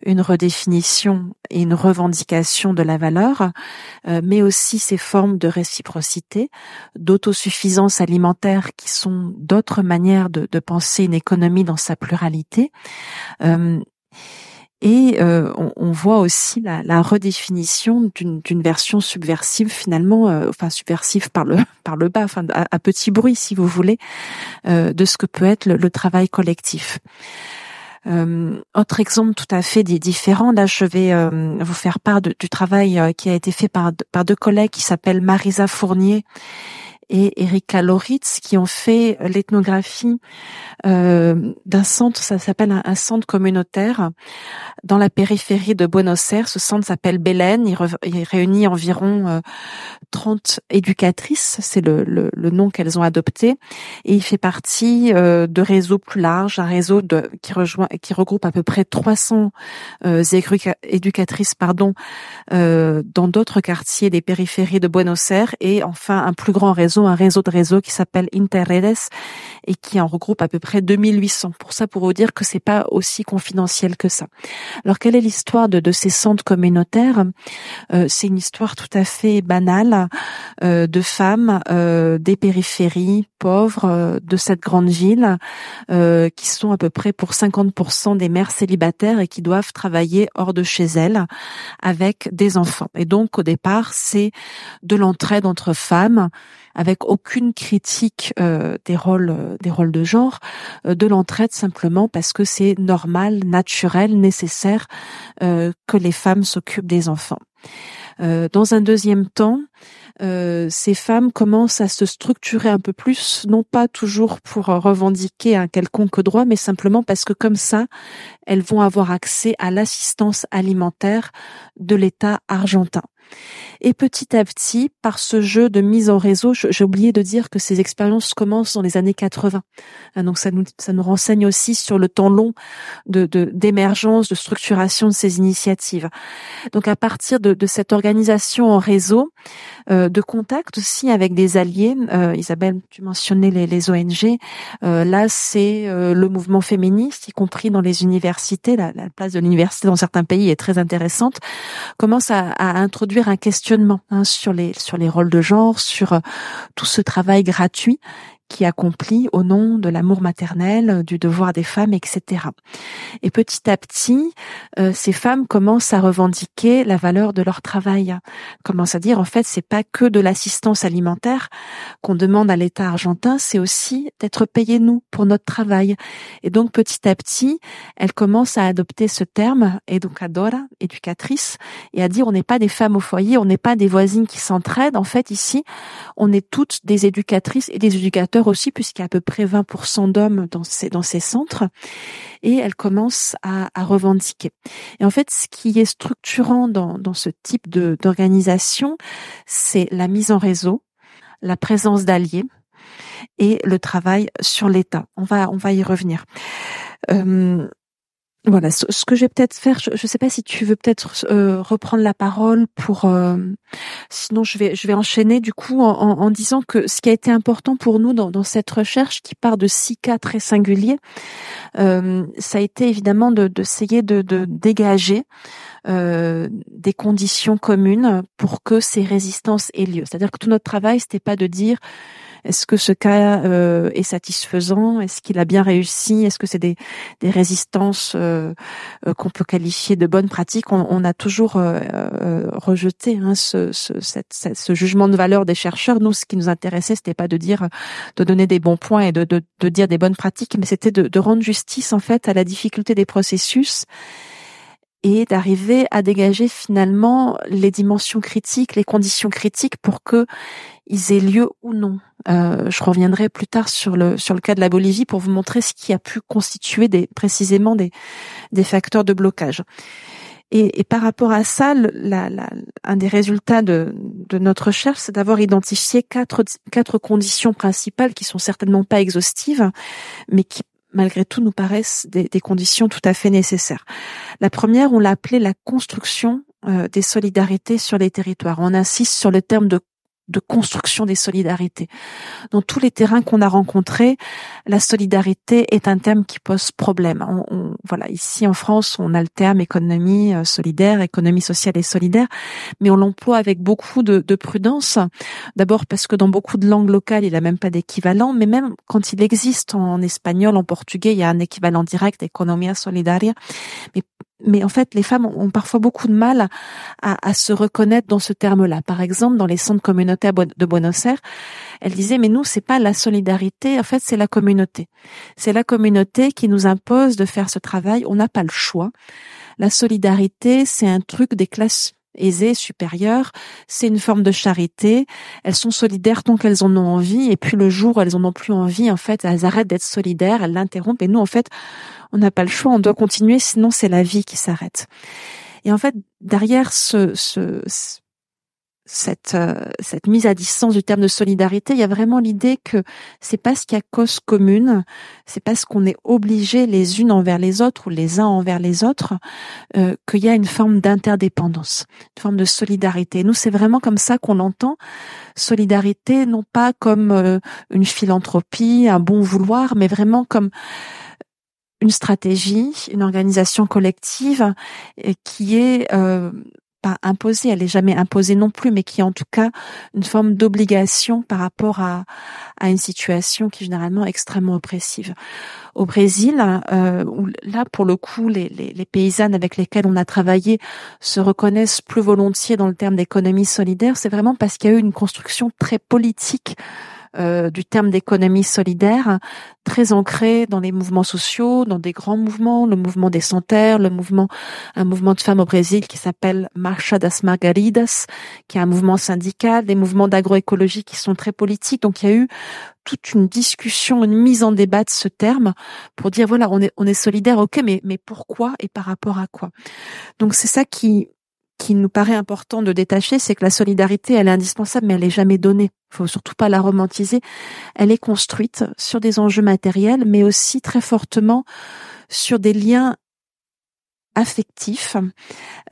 une redéfinition et une revendication de la valeur, euh, mais aussi ces formes de réciprocité, d'autosuffisance alimentaire qui sont d'autres manières de, de, penser une économie dans sa pluralité. Et euh, on, voit aussi la, la redéfinition d'une version subversive finalement, euh, enfin subversive par le par le bas, enfin à, petit bruit si vous voulez, euh, de ce que peut être le, travail collectif. autre exemple tout à fait différent, là je vais vous faire part du travail qui a été fait par, par deux collègues qui s'appellent Marisa Fournier et Erika Loritz qui ont fait l'ethnographie euh, d'un centre, ça s'appelle un, centre communautaire dans la périphérie de Buenos Aires. Ce centre s'appelle Belen. Il, réunit environ euh, 30 éducatrices, c'est le, le, le, nom qu'elles ont adopté, et il fait partie euh, de réseaux plus larges, un réseau de, qui rejoint, qui regroupe à peu près 300 euh, éducatrices, pardon, euh, dans d'autres quartiers des périphéries de Buenos Aires, et enfin un plus grand réseau un réseau de réseaux qui s'appelle Interredes et qui en regroupe à peu près 2800. Pour ça, pour vous dire que c'est pas aussi confidentiel que ça. Alors, quelle est l'histoire de, de ces centres communautaires? Euh, C'est une histoire tout à fait banale euh, de femmes euh, des périphéries pauvres de cette grande ville qui sont à peu près pour 50% des mères célibataires et qui doivent travailler hors de chez elles avec des enfants. Et donc, au départ, c'est de l'entraide entre femmes avec aucune critique des rôles des rôles de genre, de l'entraide simplement parce que c'est normal, naturel, nécessaire que les femmes s'occupent des enfants. dans un deuxième temps, euh, ces femmes commencent à se structurer un peu plus, non pas toujours pour revendiquer un quelconque droit, mais simplement parce que comme ça, elles vont avoir accès à l'assistance alimentaire de l'État argentin. Et petit à petit, par ce jeu de mise en réseau, j'ai oublié de dire que ces expériences commencent dans les années 80. Hein, donc ça nous, ça nous renseigne aussi sur le temps long de d'émergence, de, structuration de ces initiatives. Donc à partir de, de cette organisation en réseau, euh, de contact aussi avec des alliés, euh, Isabelle, tu mentionnais les, les ONG, euh, là c'est euh, le mouvement féministe, y compris dans les universités, la, la place de l'université dans certains pays est très intéressante, commence à, à introduire un questionnement hein, sur les sur les rôles de genre, sur euh, tout ce travail gratuit qui accomplit au nom de l'amour maternel, du devoir des femmes, etc. Et petit à petit, euh, ces femmes commencent à revendiquer la valeur de leur travail. Commencent à dire, en fait, c'est pas que de l'assistance alimentaire qu'on demande à l'État argentin, c'est aussi d'être payé nous pour notre travail. Et donc, petit à petit, elles commencent à adopter ce terme, educadora, éducatrice, et à dire, on n'est pas des femmes au foyer, on n'est pas des voisines qui s'entraident. En fait, ici, on est toutes des éducatrices et des éducateurs aussi, puisqu'il y a à peu près 20% d'hommes dans ces, centres, et elle commence à, revendiquer. Et en fait, ce qui est structurant dans, ce type d'organisation, c'est la mise en réseau, la présence d'alliés et le travail sur l'État. On va, on va y revenir. Euh, voilà, ce, que je vais peut-être faire, je ne sais pas si tu veux peut-être euh, reprendre la parole pour, euh, sinon je vais je vais enchaîner du coup en, disant que ce qui a été important pour nous dans, cette recherche qui part de six cas très singuliers, euh, ça a été évidemment d'essayer de, de, de, dégager des conditions communes pour que ces résistances aient lieu. C'est-à-dire que tout notre travail, c'était pas de dire est-ce que ce cas euh, est satisfaisant? Est-ce qu'il a bien réussi? Est-ce que c'est des, des résistances euh, euh, qu'on peut qualifier de bonnes pratiques? On, on, a toujours rejeté hein, ce, ce, ce, jugement de valeur des chercheurs. Nous, ce qui nous intéressait, c'était pas de dire, de donner des bons points et de, de, de dire des bonnes pratiques, mais c'était de, de rendre justice en fait à la difficulté des processus et d'arriver à dégager finalement les dimensions critiques, les conditions critiques pour que ils aient lieu ou non. Euh, je reviendrai plus tard sur le sur le cas de la Bolivie pour vous montrer ce qui a pu constituer des, précisément des des facteurs de blocage. Et, et par rapport à ça, la, la, un des résultats de, de notre recherche, c'est d'avoir identifié quatre quatre conditions principales qui sont certainement pas exhaustives, mais qui malgré tout, nous paraissent des, conditions tout à fait nécessaires. La première, on l'a appelée la construction euh, des solidarités sur les territoires. On insiste sur le terme de de construction des solidarités. Dans tous les terrains qu'on a rencontrés, la solidarité est un terme qui pose problème. On, voilà, ici en France, on a le terme économie euh, solidaire, économie sociale et solidaire, mais on l'emploie avec beaucoup de, de prudence. D'abord parce que dans beaucoup de langues locales, il n'a même pas d'équivalent, mais même quand il existe en espagnol, en portugais, il y a un équivalent direct, economia solidaria. Mais mais en fait, les femmes ont parfois beaucoup de mal à, se reconnaître dans ce terme-là. Par exemple, dans les centres communautaires de Buenos Aires, elle disait mais nous c'est pas la solidarité, en fait c'est la communauté. C'est la communauté qui nous impose de faire ce travail. On n'a pas le choix. La solidarité, c'est un truc des classes aisées, supérieures. C'est une forme de charité. Elles sont solidaires tant qu'elles en ont envie. Et puis le jour où elles en ont plus envie, en fait, elles arrêtent d'être solidaires, elles l'interrompent. Et nous, en fait, on n'a pas le choix, on doit continuer, sinon c'est la vie qui s'arrête. Et en fait, derrière ce, ce, cette, euh, cette mise à distance du terme de solidarité, il y a vraiment l'idée que c'est parce qu'il y a cause commune, c'est parce qu'on est obligé les unes envers les autres ou les uns envers les autres, euh, qu'il y a une forme d'interdépendance, une forme de solidarité. Nous, c'est vraiment comme ça qu'on entend solidarité, non pas comme euh, une philanthropie, un bon vouloir, mais vraiment comme une stratégie, une organisation collective qui est pas imposée, elle est jamais imposée non plus, mais qui est en tout cas une forme d'obligation par rapport à, à une situation qui est généralement extrêmement oppressive. Au Brésil, euh, là pour le coup, les, paysannes avec lesquelles on a travaillé se reconnaissent plus volontiers dans le terme d'économie solidaire, c'est vraiment parce qu'il y a eu une construction très politique euh, du terme d'économie solidaire, très ancré dans les mouvements sociaux, dans des grands mouvements, le mouvement des sans-terre, le mouvement, un mouvement de femmes au Brésil qui s'appelle Marcha das Margaridas, qui est un mouvement syndical, des mouvements d'agroécologie qui sont très politiques. Donc il y a eu toute une discussion, une mise en débat de ce terme pour dire voilà, on est, on est solidaire, ok, mais, mais pourquoi et par rapport à quoi? Donc c'est ça qui, qui nous paraît important de détacher, c'est que la solidarité, elle est indispensable, mais elle est jamais donnée. Il faut surtout pas la romantiser. Elle est construite sur des enjeux matériels, mais aussi très fortement sur des liens affectifs,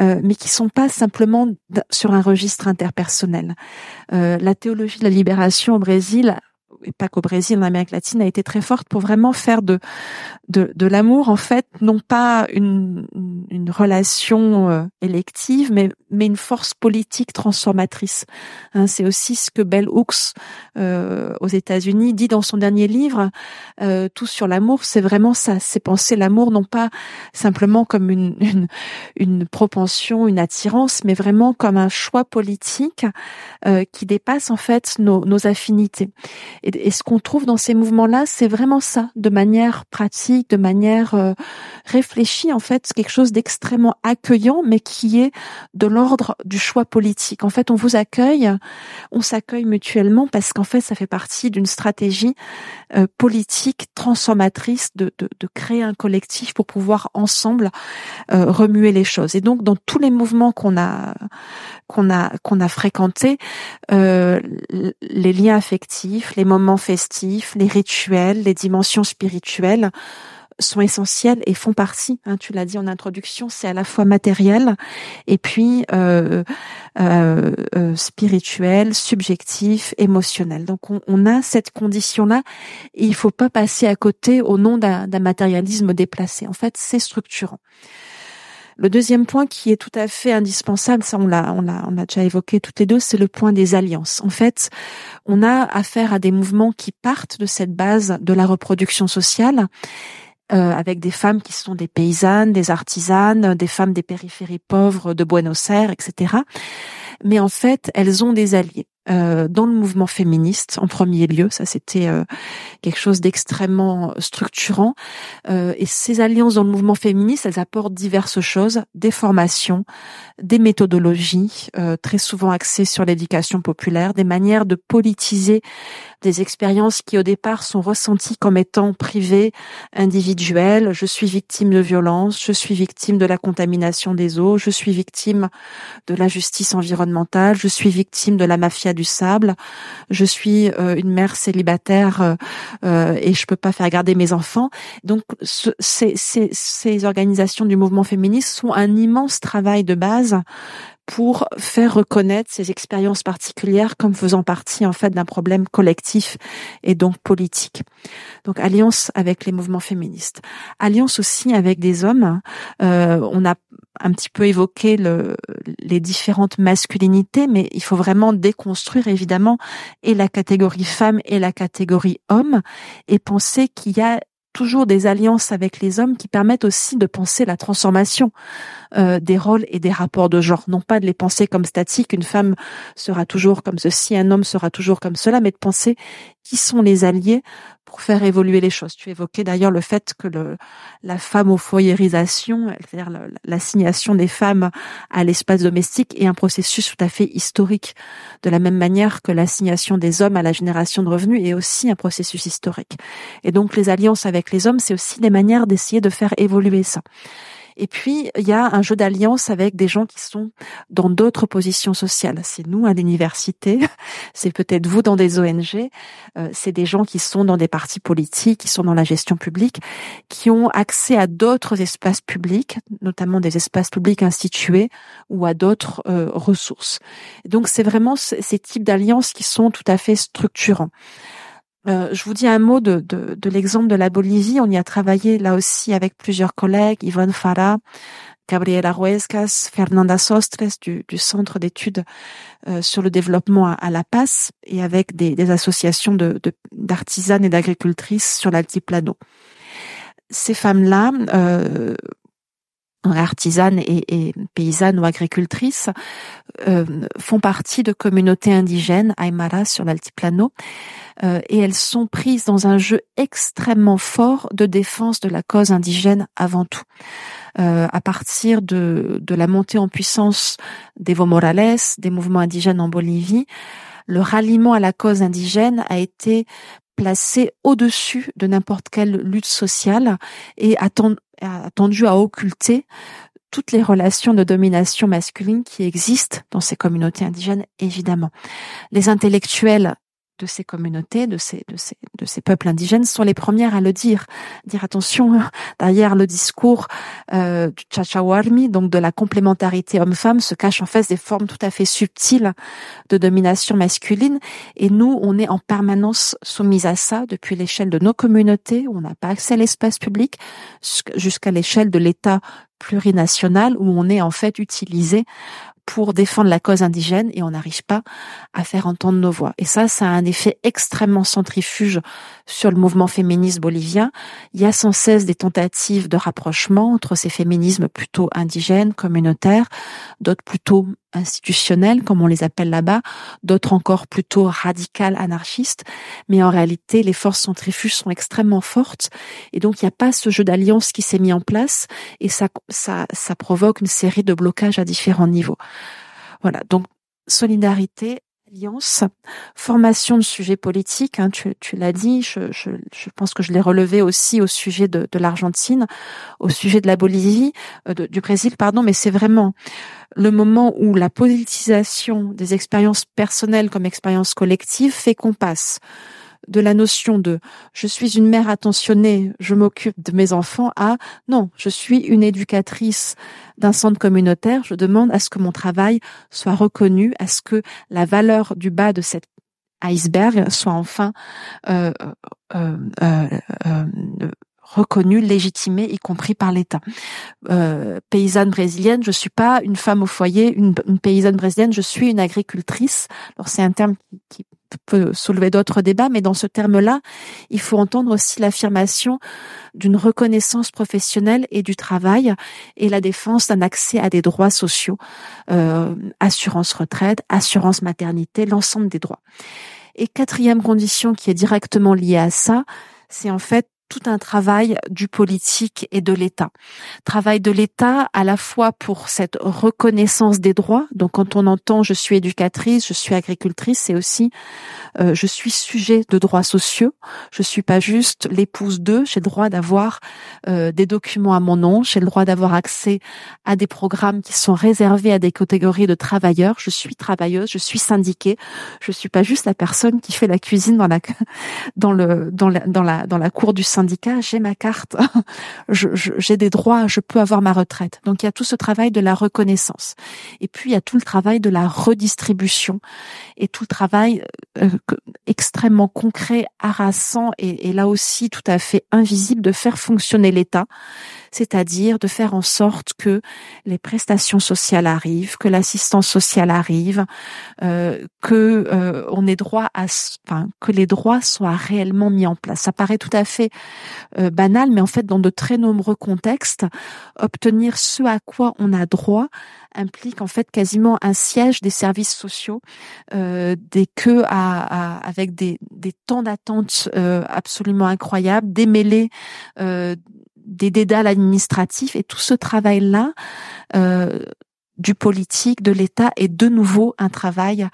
euh, mais qui sont pas simplement sur un registre interpersonnel. Euh, la théologie de la libération au Brésil et pas qu'au Brésil, en Amérique latine, a été très forte pour vraiment faire de de, de l'amour en fait non pas une une relation euh, élective, mais mais une force politique transformatrice. Hein, c'est aussi ce que Bell Hooks euh, aux États-Unis dit dans son dernier livre, euh, tout sur l'amour. C'est vraiment ça, c'est penser l'amour non pas simplement comme une, une une propension, une attirance, mais vraiment comme un choix politique euh, qui dépasse en fait nos nos affinités. Et, ce qu'on trouve dans ces mouvements-là, c'est vraiment ça, de manière pratique, de manière euh, réfléchie, en fait, quelque chose d'extrêmement accueillant, mais qui est de l'ordre du choix politique. En fait, on vous accueille, on s'accueille mutuellement parce qu'en fait, ça fait partie d'une stratégie euh, politique transformatrice de, de, créer un collectif pour pouvoir ensemble euh, remuer les choses. Et donc, dans tous les mouvements qu'on a qu'on a qu'on a fréquentés, euh, les liens affectifs, les moments festifs, les rituels, les dimensions spirituelles sont essentiels et font partie. Hein, tu l'as dit en introduction, c'est à la fois matériel et puis euh, euh, euh, spirituel, subjectif, émotionnel. Donc on, on a cette condition-là et il faut pas passer à côté au nom d'un matérialisme déplacé. En fait, c'est structurant. Le deuxième point qui est tout à fait indispensable, ça on l'a on l'a on l'a déjà évoqué toutes les deux, c'est le point des alliances. En fait, on a affaire à des mouvements qui partent de cette base de la reproduction sociale. Euh, avec des femmes qui sont des paysannes, des artisanes, des femmes des périphéries pauvres de Buenos Aires, etc. Mais en fait, elles ont des alliés. Euh, dans le mouvement féministe en premier lieu. Ça, c'était euh, quelque chose d'extrêmement structurant. Euh, et ces alliances dans le mouvement féministe, elles apportent diverses choses des formations, des méthodologies, très souvent axées sur l'éducation populaire, des manières de politiser des expériences qui au départ sont ressenties comme étant privées, individuelles. Je suis victime de violence, je suis victime de la contamination des eaux, je suis victime de l'injustice environnementale, je suis victime de la mafia du sable, je suis euh, une mère célibataire euh, euh, et je peux pas faire garder mes enfants. Donc ces, ces, ces organisations du mouvement féministe sont un immense travail de base pour faire reconnaître ces expériences particulières comme faisant partie en fait d'un problème collectif et donc politique. Donc alliance avec les mouvements féministes, alliance aussi avec des hommes. Euh, on a un petit peu évoqué le, les différentes masculinités, mais il faut vraiment déconstruire évidemment et la catégorie femme et la catégorie homme et penser qu'il y a toujours des alliances avec les hommes qui permettent aussi de penser la transformation euh, des rôles et des rapports de genre. Non pas de les penser comme statiques, une femme sera toujours comme ceci, un homme sera toujours comme cela, mais de penser qui sont les alliés pour faire évoluer les choses. Tu évoquais d'ailleurs le fait que la femme au foyerisation, c'est-à-dire l'assignation des femmes à l'espace domestique, est un processus tout à fait historique, de la même manière que l'assignation des hommes à la génération de revenus est aussi un processus historique. Et donc les alliances avec les hommes, c'est aussi des manières d'essayer de faire évoluer ça. Et puis, il y a un jeu d'alliance avec des gens qui sont dans d'autres positions sociales. C'est nous à l'université, c'est peut-être vous dans des ONG, euh, c'est des gens qui sont dans des partis politiques, qui sont dans la gestion publique, qui ont accès à d'autres espaces publics, notamment des espaces publics institués ou à d'autres euh, ressources. Donc, c'est vraiment ces types d'alliances qui sont tout à fait structurants. Euh, je vous dis un mot de, de, de l'exemple de la Bolivie. On y a travaillé là aussi avec plusieurs collègues, Yvonne Farah, Gabriela Ruescas, Fernanda Sostres du, du Centre d'études euh, sur le développement à, La Paz et avec des, des associations de, d'artisanes et d'agricultrices sur l'altiplano. Ces femmes-là, euh, artisanes et, et, paysannes ou agricultrices, euh, font partie de communautés indigènes, Aymara sur l'altiplano, euh, et elles sont prises dans un jeu extrêmement fort de défense de la cause indigène avant tout. Euh, à partir de, de la montée en puissance d'Evo Morales, des mouvements indigènes en Bolivie, le ralliement à la cause indigène a été placé au-dessus de n'importe quelle lutte sociale et a, tendu à occulter toutes les relations de domination masculine qui existent dans ces communautés indigènes, évidemment. Les intellectuels de ces communautés, de ces, de ces, de ces peuples indigènes sont les premières à le dire. Dire attention, derrière le discours euh, du Chachawarmi, donc de la complémentarité homme-femme, se cachent en fait des formes tout à fait subtiles de domination masculine. Et nous, on est en permanence soumis à ça depuis l'échelle de nos communautés, où on n'a pas accès à l'espace public, jusqu'à l'échelle de l'État plurinational, où on est en fait utilisé pour défendre la cause indigène et on n'arrive pas à faire entendre nos voix. Et ça, ça a un effet extrêmement centrifuge sur le mouvement féministe bolivien. Il y a sans cesse des tentatives de rapprochement entre ces féminismes plutôt indigènes, communautaires, d'autres plutôt institutionnelles, comme on les appelle là-bas, d'autres encore plutôt radicales, anarchistes. Mais en réalité, les forces centrifuges sont extrêmement fortes. Et donc, il n'y a pas ce jeu d'alliance qui s'est mis en place. Et ça, ça, ça provoque une série de blocages à différents niveaux. Voilà. Donc, solidarité, formation de sujets politiques, hein, tu, tu l'as dit, je, je, je, pense que je l'ai relevé aussi au sujet de, de l'Argentine, au sujet de la Bolivie, euh, du Brésil, pardon, mais c'est vraiment le moment où la politisation des expériences personnelles comme expériences collectives fait qu'on passe de la notion de je suis une mère attentionnée, je m'occupe de mes enfants à non, je suis une éducatrice d'un centre communautaire, je demande à ce que mon travail soit reconnu, à ce que la valeur du bas de cet iceberg soit enfin euh, euh, euh, reconnue, légitimée, y compris par l'État. Paysanne brésilienne, je suis pas une femme au foyer, une, une paysanne brésilienne, je suis une agricultrice. Alors c'est un terme qui, peut soulever d'autres débats, mais dans ce terme-là, il faut entendre aussi l'affirmation d'une reconnaissance professionnelle et du travail et la défense d'un accès à des droits sociaux, euh, assurance retraite, assurance maternité, l'ensemble des droits. Et quatrième condition qui est directement liée à ça, c'est en fait tout un travail du politique et de l'État. Travail de l'État à la fois pour cette reconnaissance des droits. Donc quand on entend je suis éducatrice, je suis agricultrice, c'est aussi euh, je suis sujet de droits sociaux. Je suis pas juste l'épouse d'eux. J'ai le droit d'avoir euh, des documents à mon nom. J'ai le droit d'avoir accès à des programmes qui sont réservés à des catégories de travailleurs. Je suis travailleuse. Je suis syndiquée. Je suis pas juste la personne qui fait la cuisine dans la dans le dans la dans la dans la cour du syndicat. J'ai ma carte. j'ai des droits. Je peux avoir ma retraite. Donc il y a tout ce travail de la reconnaissance. Et puis il y a tout le travail de la redistribution et tout le travail euh, extrêmement concret, harassant et, là aussi tout à fait invisible de faire fonctionner l'État, c'est-à-dire de faire en sorte que les prestations sociales arrivent, que l'assistance sociale arrive, euh, que euh, on ait droit à, enfin, que les droits soient réellement mis en place. Ça paraît tout à fait euh, banal, mais en fait, dans de très nombreux contextes, obtenir ce à quoi on a droit implique en fait quasiment un siège des services sociaux, euh, des queues à, avec des, des temps d'attente absolument incroyables, démêlés des dédales administratifs et tout ce travail-là euh, du politique, de l'État est de nouveau un travail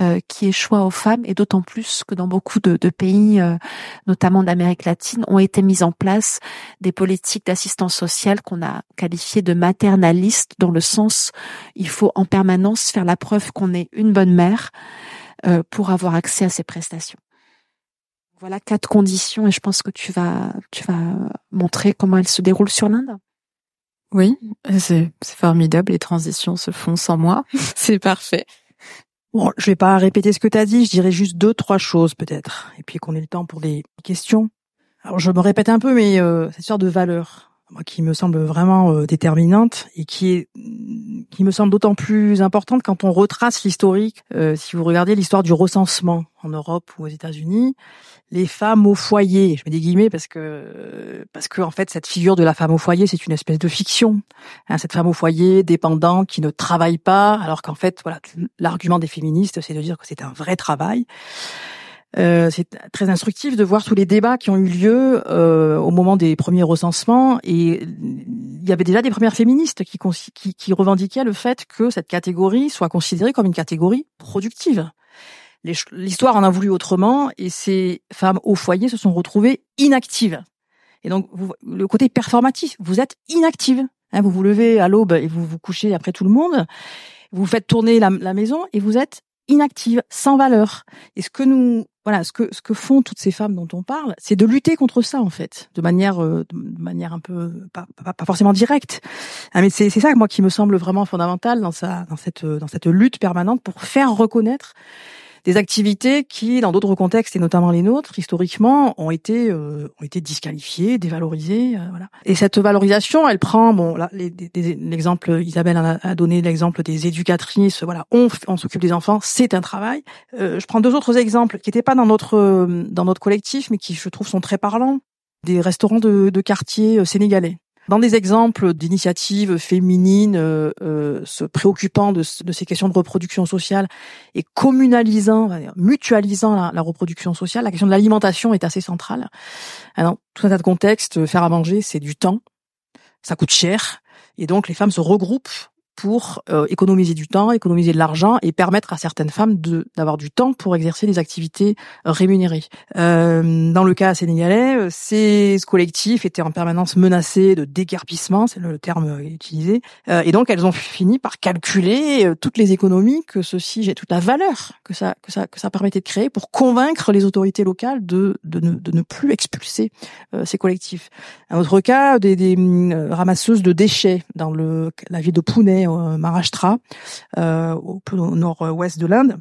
euh, qui échoue aux femmes et d'autant plus que dans beaucoup de, pays, euh, notamment d'Amérique latine, ont été mises en place des politiques d'assistance sociale qu'on a qualifiées de maternalistes dans le sens il faut en permanence faire la preuve qu'on est une bonne mère euh, pour avoir accès à ces prestations. Voilà quatre conditions et je pense que tu vas tu vas montrer comment elles se déroulent sur l'Inde. Oui, c'est formidable. Les transitions se font sans moi. c'est parfait. Bon, je vais pas répéter ce que tu as dit. Je dirais juste deux, trois choses peut-être. Et puis qu'on ait le temps pour des questions. Alors je me répète un peu, mais euh, cette histoire de valeur. Qui me semble vraiment euh, déterminante et qui est qui me semble d'autant plus importante quand on retrace l'historique. Euh, si vous regardez l'histoire du recensement en Europe ou aux États-Unis, les femmes au foyer, je mets des guillemets parce que parce que en fait cette figure de la femme au foyer c'est une espèce de fiction. Hein, cette femme au foyer dépendante qui ne travaille pas, alors qu'en fait voilà l'argument des féministes c'est de dire que c'est un vrai travail. Euh, c'est très instructif de voir tous les débats qui ont eu lieu euh, au moment des premiers recensements et il y avait déjà des premières féministes qui, qui, qui revendiquaient le fait que cette catégorie soit considérée comme une catégorie productive. L'histoire en a voulu autrement et ces femmes au foyer se sont retrouvées inactives. Et donc le côté performatif, vous êtes inactive. Hein, vous vous levez à l'aube et vous vous couchez après tout le monde. Vous faites tourner la, la maison et vous êtes inactive, sans valeur. Et ce que nous, voilà, ce que ce que font toutes ces femmes dont on parle, c'est de lutter contre ça en fait, de manière euh, de manière un peu pas, pas, forcément directe. Ah, mais c'est c'est ça moi qui me semble vraiment fondamental dans sa dans cette dans cette lutte permanente pour faire reconnaître des activités qui, dans d'autres contextes et notamment les nôtres, historiquement, ont été euh, ont été disqualifiées, dévalorisées. Euh, voilà. Et cette valorisation, elle prend, bon, là, l'exemple Isabelle a, donné l'exemple des éducatrices. Voilà, on, s'occupe des enfants, c'est un travail. Euh, je prends deux autres exemples qui n'étaient pas dans notre dans notre collectif, mais qui je trouve sont très parlants. Des restaurants de, de quartier sénégalais. Dans des exemples d'initiatives féminines euh, euh, se préoccupant de, ces questions de reproduction sociale et communalisant, mutualisant la, reproduction sociale, la question de l'alimentation est assez centrale. Alors, tout un tas de contextes, faire à manger, c'est du temps, ça coûte cher, et donc les femmes se regroupent pour euh, économiser du temps, économiser de l'argent et permettre à certaines femmes de d'avoir du temps pour exercer des activités rémunérées. Euh, dans le cas sénégalais, euh, ces collectifs étaient en permanence menacés de déguerpissement, c'est le terme utilisé, euh, et donc elles ont fini par calculer toutes les économies que ceci, j'ai toute la valeur que ça que ça que ça permettait de créer pour convaincre les autorités locales de de ne, de ne plus expulser ces collectifs. Un autre cas, des, des ramasseuses de déchets dans le la ville de Pune au Maharashtra, euh, au, nord-ouest de l'Inde.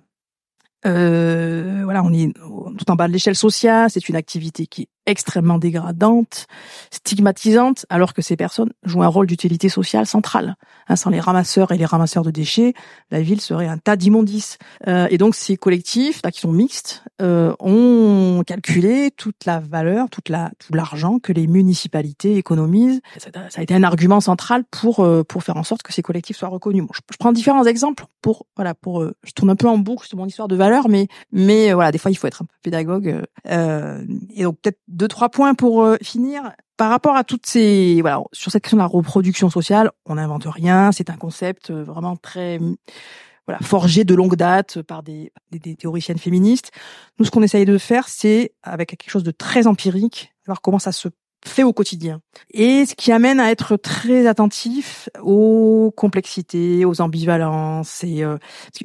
Euh, voilà, on est tout en bas de l'échelle sociale. C'est une activité qui est extrêmement dégradante, stigmatisante, alors que ces personnes jouent un rôle d'utilité sociale centrale. Hein, sans les ramasseurs et les ramasseurs de déchets, la ville serait un tas d'immondices. Euh, et donc ces collectifs, là, qui sont mixtes, euh, ont calculé toute la valeur, toute la, tout l'argent que les municipalités économisent. Ça, a été un argument central pour euh, pour faire en sorte que ces collectifs soient reconnus. Bon, je, je, prends différents exemples pour voilà pour euh, je tourne un peu en boucle sur mon histoire de valeur, mais mais voilà des fois il faut être un peu pédagogue. et donc peut-être deux trois points pour euh, finir. Par rapport à toutes ces voilà sur cette question de la reproduction sociale, on n'invente rien. C'est un concept euh, vraiment très voilà forgé de longue date par des, des, des théoriciennes féministes. Nous, ce qu'on essaye de faire, c'est avec quelque chose de très empirique, voir comment ça se fait au quotidien. Et ce qui amène à être très attentif aux complexités, aux ambivalences. Et euh,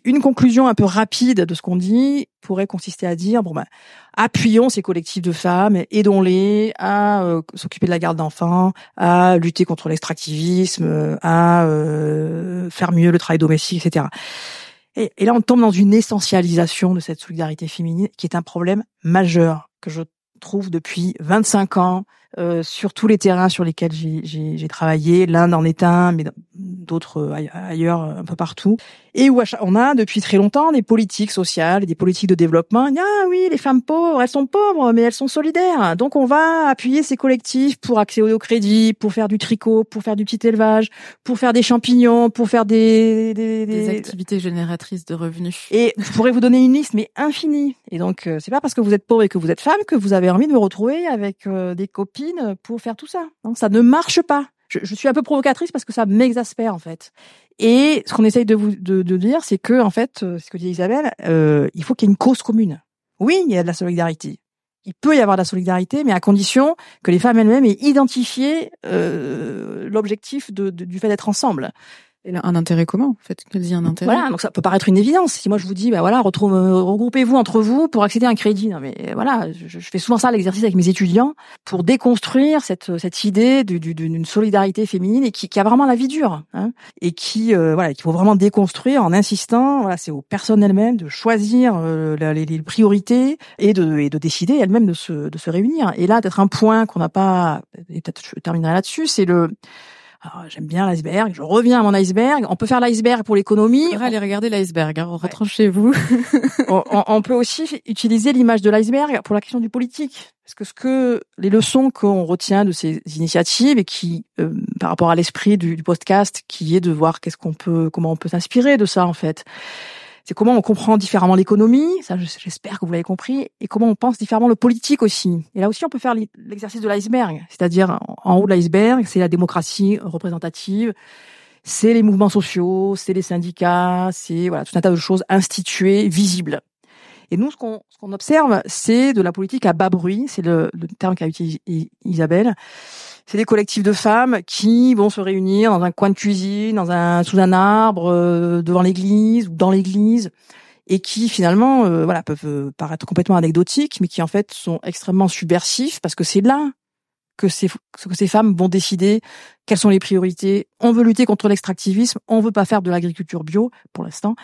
une conclusion un peu rapide de ce qu'on dit pourrait consister à dire bon ben appuyons ces collectifs de femmes, aidons-les à euh, s'occuper de la garde d'enfants, à lutter contre l'extractivisme, à euh, faire mieux le travail domestique, etc. Et, et là, on tombe dans une essentialisation de cette solidarité féminine qui est un problème majeur que je trouve depuis 25 ans euh, sur tous les terrains sur lesquels j'ai travaillé. L'Inde en est un, mais d'autres euh, ailleurs, un peu partout. Et où on a depuis très longtemps des politiques sociales, des politiques de développement. Ah oui, les femmes pauvres, elles sont pauvres, mais elles sont solidaires. Donc on va appuyer ces collectifs pour accéder au crédit, pour faire du tricot, pour faire du petit élevage, pour faire des champignons, pour faire des des, des... des activités génératrices de revenus. Et je pourrais vous donner une liste, mais infinie. Et donc euh, c'est pas parce que vous êtes pauvre et que vous êtes femme que vous avez envie de vous retrouver avec des copines pour faire tout ça. Non, ça ne marche pas. Je, suis un peu provocatrice parce que ça m'exaspère en fait. Et ce qu'on essaye de vous de, dire, c'est que en fait, euh, ce que dit Isabelle, euh, il faut qu'il y ait une cause commune. Oui, il y a de la solidarité. Il peut y avoir de la solidarité, mais à condition que les femmes elles-mêmes aient identifié euh, l'objectif de, du fait d'être ensemble. Un intérêt commun, en fait, qu'elle dit un intérêt? Voilà, donc ça peut paraître une évidence. Si moi je vous dis, bah voilà, retrouve, regroupez-vous entre vous pour accéder à un crédit. Non mais voilà, je, fais souvent ça l'exercice avec mes étudiants pour déconstruire cette cette idée d'une solidarité féminine et qui, qui, a vraiment la vie dure hein, et qui euh, voilà, qu'il faut vraiment déconstruire en insistant. Voilà, c'est aux personnes elles-mêmes de choisir euh, les, les, priorités et de et de décider elles-mêmes de se de se réunir. Et là, peut-être un point qu'on n'a pas, et peut-être je terminerai là-dessus, c'est le j'aime bien l'iceberg, je reviens à mon iceberg. On peut faire l'iceberg pour l'économie. On aller regarder l'iceberg, hein, chez vous. on, on, peut aussi utiliser l'image de l'iceberg pour la question du politique. Parce que ce que les leçons qu'on retient de ces initiatives et qui, euh, par rapport à l'esprit du, du podcast, qui est de voir qu'est-ce qu'on peut, comment on peut s'inspirer de ça en fait c'est comment on comprend différemment l'économie, ça j'espère que vous l'avez compris, et comment on pense différemment le politique aussi. Et là aussi, on peut faire l'exercice de l'iceberg, c'est-à-dire en haut de l'iceberg, c'est la démocratie représentative, c'est les mouvements sociaux, c'est les syndicats, c'est voilà tout un tas de choses instituées, visibles. Et nous, ce qu'on observe, c'est de la politique à bas bruit, c'est le, le terme qu'a utilisé Isabelle c'est des collectifs de femmes qui vont se réunir dans un coin de cuisine, dans un sous un arbre, euh, devant l'église ou dans l'église, et qui finalement, euh, voilà, peuvent euh, paraître complètement anecdotiques, mais qui en fait sont extrêmement subversifs parce que c'est là que ces, que ces femmes vont décider quelles sont les priorités. On veut lutter contre l'extractivisme, on veut pas faire de l'agriculture bio pour l'instant.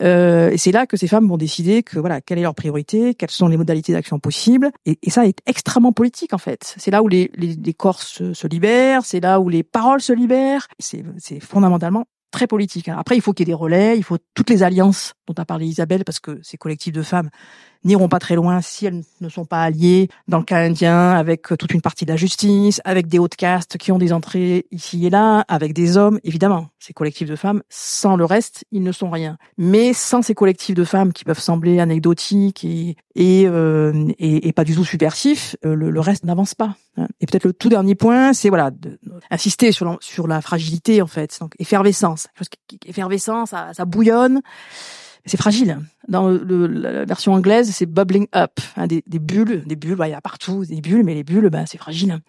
Euh, et c'est là que ces femmes vont décider que voilà, quelle est leur priorité, quelles sont les modalités d'action possibles. Et, ça est extrêmement politique en fait. C'est là où les, les, les corps se, se libèrent, c'est là où les paroles se libèrent. C'est fondamentalement très politique. Hein. Après, il faut qu'il y ait des relais, il faut toutes les alliances dont a parlé Isabelle, parce que ces collectifs de femmes n'iront pas très loin si elles ne sont pas alliées dans le cas indien avec toute une partie de la justice, avec des hautes castes qui ont des entrées ici et là, avec des hommes, évidemment. Ces collectifs de femmes, sans le reste, ils ne sont rien. Mais sans ces collectifs de femmes qui peuvent sembler anecdotiques et et, euh, et, pas du tout subversifs, euh, le, reste n'avance pas. Hein. Et peut-être le tout dernier point, c'est voilà, insister sur la, sur la fragilité en fait, donc effervescence, effervescence, ça, ça bouillonne c'est fragile. Dans le, la version anglaise, c'est bubbling up, hein, des, bulles, des bulles, bah, il y a partout des bulles, mais les bulles, bah, c'est fragile.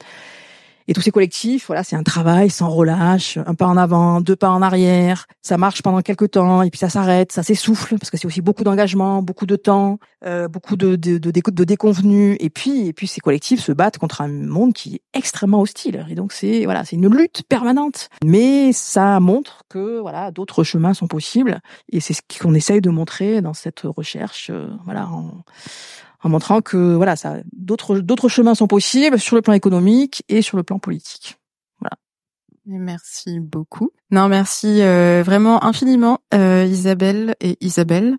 Et tous ces collectifs, voilà, c'est un travail sans relâche, un pas en avant, deux pas en arrière. Ça marche pendant quelques temps et puis ça s'arrête, ça s'essouffle parce que c'est aussi beaucoup d'engagement, beaucoup de temps, euh, beaucoup de, de, de, de déconvenus. Et puis, et puis ces collectifs se battent contre un monde qui est extrêmement hostile. Et donc c'est voilà, c'est une lutte permanente. Mais ça montre que voilà, d'autres chemins sont possibles et c'est ce qu'on essaye de montrer dans cette recherche. Euh, voilà. En montrant que voilà, ça, d'autres d'autres chemins sont possibles sur le plan économique et sur le plan politique. Voilà. Merci beaucoup. Non, merci euh, vraiment infiniment, euh, Isabelle et Isabelle.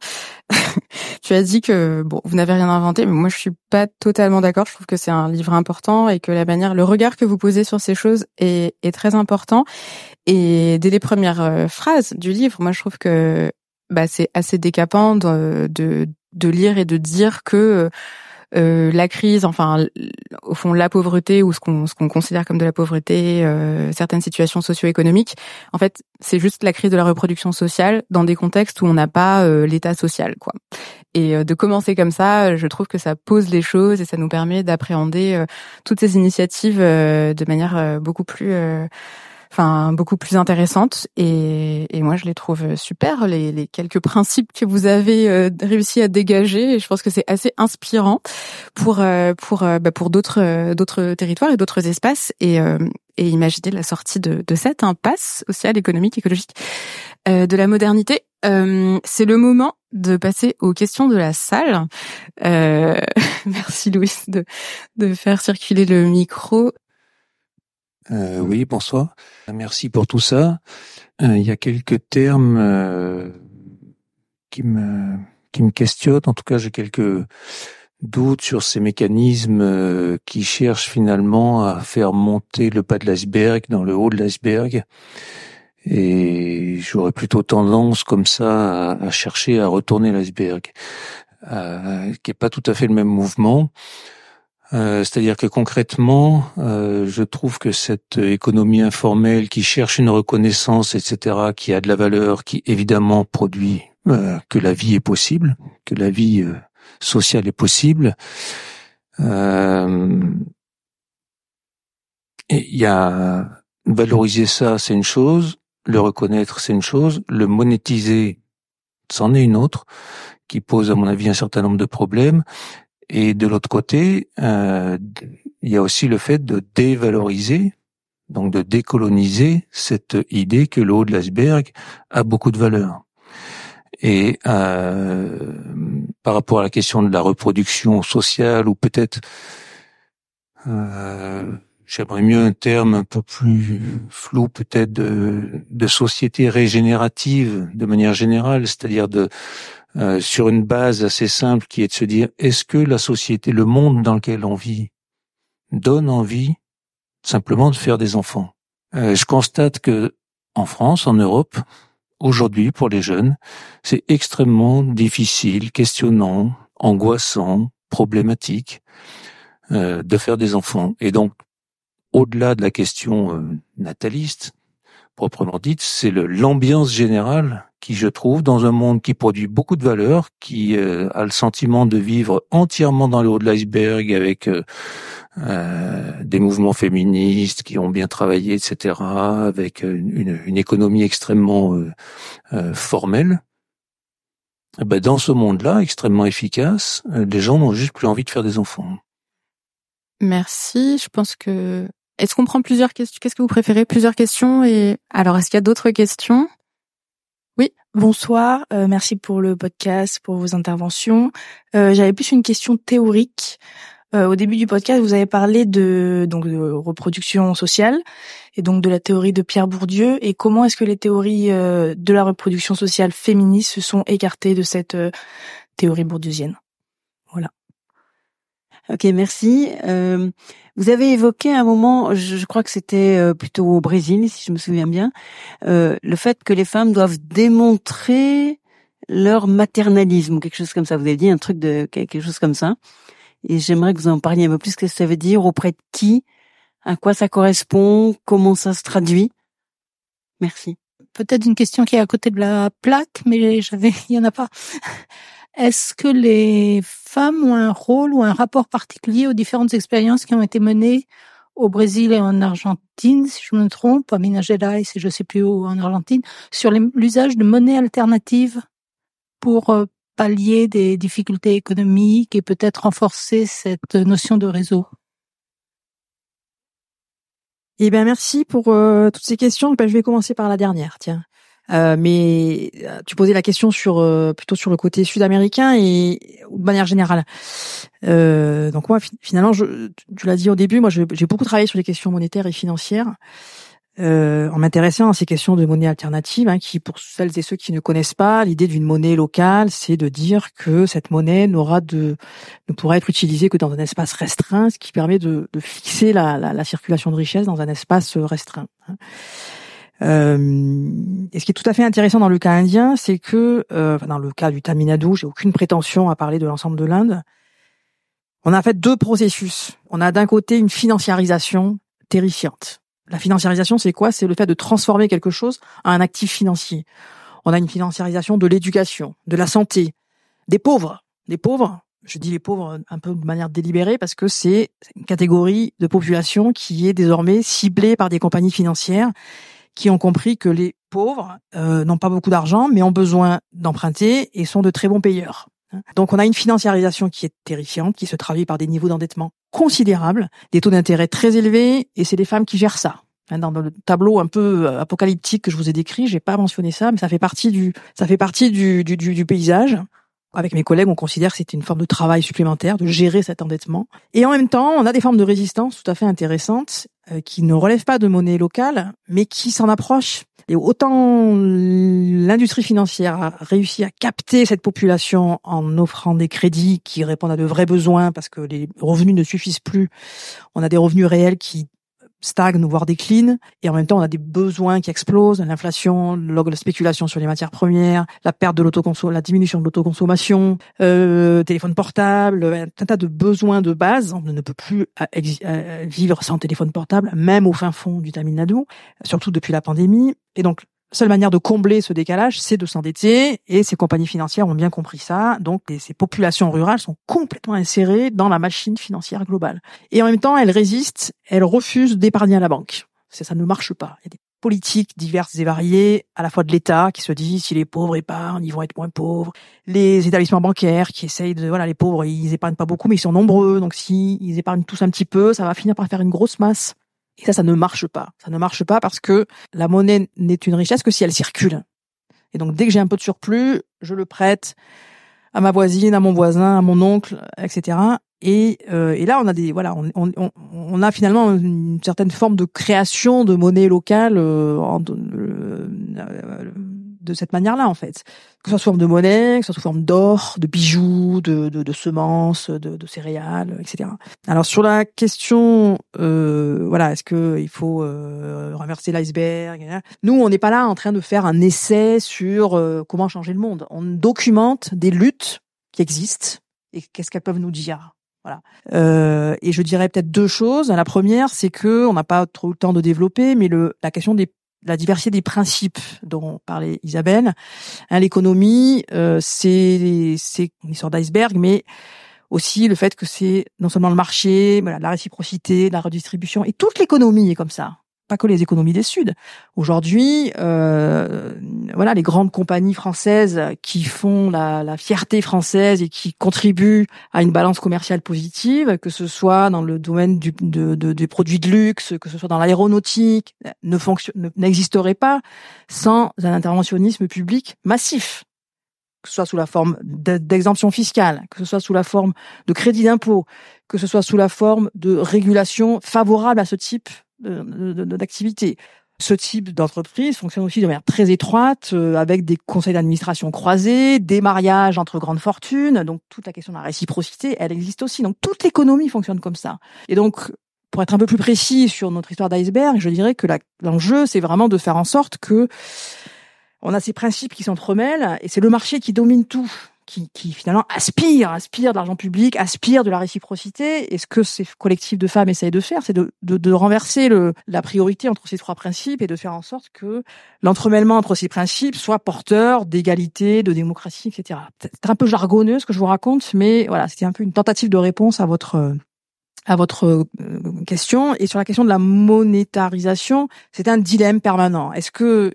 tu as dit que bon, vous n'avez rien inventé, mais moi je suis pas totalement d'accord. Je trouve que c'est un livre important et que la manière, le regard que vous posez sur ces choses est, est très important. Et dès les premières euh, phrases du livre, moi je trouve que bah, c'est assez décapant de, de, de lire et de dire que euh, la crise, enfin au fond la pauvreté ou ce qu'on ce qu'on considère comme de la pauvreté, euh, certaines situations socio-économiques, en fait c'est juste la crise de la reproduction sociale dans des contextes où on n'a pas euh, l'état social, quoi. Et euh, de commencer comme ça, je trouve que ça pose les choses et ça nous permet d'appréhender euh, toutes ces initiatives de manière beaucoup plus enfin beaucoup plus intéressante et, et, moi je les trouve super les, les quelques principes que vous avez euh, réussi à dégager et je pense que c'est assez inspirant pour euh, pour euh, bah, pour d'autres d'autres territoires et d'autres espaces et et imaginer la sortie de, de cette impasse sociale économique écologique de la modernité c'est le moment de passer aux questions de la salle. merci Louis de, de faire circuler le micro. Euh, oui, bonsoir. Merci pour tout ça. Euh, il y a quelques termes euh, qui me qui me questionnent. En tout cas, j'ai quelques doutes sur ces mécanismes euh, qui cherchent finalement à faire monter le pas de l'iceberg dans le haut de l'iceberg. Et j'aurais plutôt tendance comme ça à, à chercher à retourner l'iceberg, qui est pas tout à fait le même mouvement. Euh, c'est-à-dire que concrètement, euh, je trouve que cette économie informelle qui cherche une reconnaissance, etc., qui a de la valeur, qui évidemment produit euh, que la vie est possible, que la vie sociale est possible. il y a valoriser ça, c'est une chose. le reconnaître, c'est une chose, le monétiser, c'en est une autre, qui pose à mon avis un certain nombre de problèmes. Et de l'autre côté, euh, il y a aussi le fait de dévaloriser, donc de décoloniser cette idée que le haut de l'iceberg a beaucoup de valeur. Et euh, par rapport à la question de la reproduction sociale, ou peut-être, euh, j'aimerais mieux un terme un peu plus flou, peut-être de, de société régénérative de manière générale, c'est-à-dire de euh, sur une base assez simple qui est de se dire est-ce que la société, le monde dans lequel on vit, donne envie simplement de faire des enfants? Euh, je constate que en France, en Europe, aujourd'hui pour les jeunes, c'est extrêmement difficile, questionnant, angoissant, problématique euh, de faire des enfants. Et donc, au-delà de la question nataliste, proprement dite, c'est l'ambiance générale qui, je trouve, dans un monde qui produit beaucoup de valeur, qui euh, a le sentiment de vivre entièrement dans le haut de l'iceberg avec euh, euh, des mouvements féministes qui ont bien travaillé, etc., avec une, une économie extrêmement formelle. Eh ben, dans ce monde-là, extrêmement efficace, les gens n'ont juste plus envie de faire des enfants. Merci. Je pense que est-ce qu'on prend plusieurs questions Qu'est-ce que vous préférez? Plusieurs questions et alors est-ce qu'il y a d'autres questions? Bonsoir. Euh, merci pour le podcast, pour vos interventions. Euh, J'avais plus une question théorique. Euh, au début du podcast, vous avez parlé de donc de reproduction sociale et donc de la théorie de Pierre Bourdieu et comment est-ce que les théories euh, de la reproduction sociale féministe se sont écartées de cette euh, théorie bourdieusienne? Ok, merci. Euh, vous avez évoqué un moment, je, crois que c'était euh, plutôt au Brésil, si je me souviens bien, euh, le fait que les femmes doivent démontrer leur maternalisme quelque chose comme ça. Vous avez dit un truc de quelque chose comme ça. Et j'aimerais que vous en parliez un peu plus. ce que ça veut dire? Auprès de qui? À quoi ça correspond? Comment ça se traduit? Merci. Peut-être une question qui est à côté de la plaque, mais j'avais, il y en a pas. Est-ce que les femmes ont un rôle ou un rapport particulier aux différentes expériences qui ont été menées au Brésil et en Argentine, si je me trompe, à Minas Gerais, si je sais plus où, en Argentine, sur l'usage de monnaie alternative pour euh, pallier des difficultés économiques et peut-être renforcer cette notion de réseau? Eh bien, merci pour euh, toutes ces questions. Ben, je vais commencer par la dernière. Tiens, euh, mais euh, tu posais la question sur euh, plutôt sur le côté sud-américain et de manière générale. Euh, donc moi finalement, je, tu l'as dit au début, moi j'ai beaucoup travaillé sur les questions monétaires et financières. Euh, en m'intéressant à ces questions de monnaie alternative, hein, qui pour celles et ceux qui ne connaissent pas, l'idée d'une monnaie locale, c'est de dire que cette monnaie n'aura de ne pourra être utilisée que dans un espace restreint, ce qui permet de, de fixer la, la, la, circulation de richesse dans un espace restreint. Hein. Euh, et ce qui est tout à fait intéressant dans le cas indien, c'est que euh, dans le cas du Tamil Nadu, j'ai aucune prétention à parler de l'ensemble de l'Inde. On a fait deux processus. On a d'un côté une financiarisation terrifiante. La financiarisation, c'est quoi? C'est le fait de transformer quelque chose en un actif financier. On a une financiarisation de l'éducation, de la santé, des pauvres. Les pauvres, je dis les pauvres un peu de manière délibérée parce que c'est une catégorie de population qui est désormais ciblée par des compagnies financières qui ont compris que les pauvres euh, n'ont pas beaucoup d'argent, mais ont besoin d'emprunter et sont de très bons payeurs. Donc on a une financiarisation qui est terrifiante, qui se traduit par des niveaux d'endettement considérables, des taux d'intérêt très élevés, et c'est les femmes qui gèrent ça. Dans le tableau un peu euh, apocalyptique que je vous ai décrit, j'ai pas mentionné ça, mais ça fait partie du, ça fait partie du, du, du, du paysage. Avec mes collègues, on considère que c'était une forme de travail supplémentaire, de gérer cet endettement. Et en même temps, on a des formes de résistance tout à fait intéressantes qui ne relèvent pas de monnaie locale, mais qui s'en approchent. Et autant l'industrie financière a réussi à capter cette population en offrant des crédits qui répondent à de vrais besoins parce que les revenus ne suffisent plus. On a des revenus réels qui stagne voire décline et en même temps on a des besoins qui explosent, l'inflation, la spéculation sur les matières premières, la perte de l'autoconsommation, la diminution de l'autoconsommation, euh, téléphone portable, un tas de besoins de base. On ne peut plus vivre sans téléphone portable, même au fin fond du Tamil Nadu, surtout depuis la pandémie. Et donc seule manière de combler ce décalage, c'est de s'endetter, et ces compagnies financières ont bien compris ça. Donc, ces populations rurales sont complètement insérées dans la machine financière globale. Et en même temps, elles résistent, elles refusent d'épargner à la banque. Ça ne marche pas. Il y a des politiques diverses et variées, à la fois de l'État qui se dit si les pauvres épargnent, ils vont être moins pauvres, les établissements bancaires qui essayent de voilà les pauvres ils épargnent pas beaucoup mais ils sont nombreux donc si ils épargnent tous un petit peu, ça va finir par faire une grosse masse. Et ça ça ne marche pas. Ça ne marche pas parce que la monnaie n'est une richesse que si elle circule. Et donc dès que j'ai un peu de surplus, je le prête à ma voisine, à mon voisin, à mon oncle, etc. Et, euh, et là, on a des voilà, on, on, on, a finalement une certaine forme de création de monnaie locale euh, en, euh, de cette manière-là, en fait. Que ce soit sous forme de monnaie, que ce soit sous forme d'or, de bijoux, de, de, de semences, de, de, céréales, etc. Alors sur la question, euh, voilà, est-ce que il faut euh, renverser l'iceberg Nous, on n'est pas là en train de faire un essai sur comment changer le monde. On documente des luttes qui existent et qu'est-ce qu'elles peuvent nous dire. Voilà. Euh, et je dirais peut-être deux choses. La première, c'est que on n'a pas trop le temps de développer, mais le, la question des la diversité des principes dont parlait Isabelle. Hein, L'économie, euh, c'est une histoire d'iceberg, mais aussi le fait que c'est non seulement le marché, voilà, la réciprocité, la redistribution, et toute l'économie est comme ça pas que les économies des Suds. Aujourd'hui, euh, voilà, les grandes compagnies françaises qui font la, la, fierté française et qui contribuent à une balance commerciale positive, que ce soit dans le domaine du, de, de, des produits de luxe, que ce soit dans l'aéronautique, ne n'existerait pas sans un interventionnisme public massif que ce soit sous la forme d'exemption fiscale, que ce soit sous la forme de crédit d'impôt, que ce soit sous la forme de régulation favorable à ce type d'activité. Ce type d'entreprise fonctionne aussi de manière très étroite, euh, avec des conseils d'administration croisés, des mariages entre grandes fortunes. Donc toute la question de la réciprocité, elle existe aussi. Donc toute l'économie fonctionne comme ça. Et donc pour être un peu plus précis sur notre histoire d'iceberg, je dirais que l'enjeu, c'est vraiment de faire en sorte que on a ces principes qui s'entremêlent et c'est le marché qui domine tout qui, qui finalement aspire, aspire de l'argent public, aspire de la réciprocité. Et ce que ces collectifs de femmes essayent de faire, c'est de, de, de, renverser le, la priorité entre ces trois principes et de faire en sorte que l'entremêlement entre ces principes soit porteur d'égalité, de démocratie, etc. C'est un peu jargonneux ce que je vous raconte, mais voilà, c'était un peu une tentative de réponse à votre à votre euh, question et sur la question de la monétarisation, c'est un dilemme permanent. Est-ce que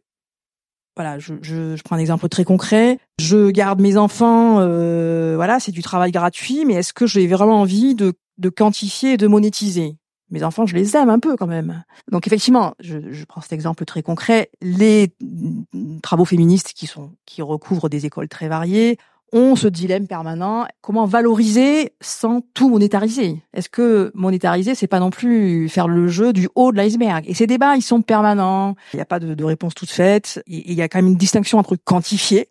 voilà, je, je, je, prends un exemple très concret. Je garde mes enfants, euh, voilà, c'est du travail gratuit, mais est-ce que j'ai vraiment envie de, de quantifier et de monétiser? Mes enfants, je les aime un peu quand même. Donc effectivement, je, je, prends cet exemple très concret. Les travaux féministes qui sont qui recouvrent des écoles très variées ont ce dilemme permanent. Comment valoriser sans tout monétariser? Est-ce que monétariser, c'est pas non plus faire le jeu du haut de l'iceberg? Et ces débats, ils sont permanents. Il n'y a pas de, réponse toute faite. il y a quand même une distinction entre quantifier.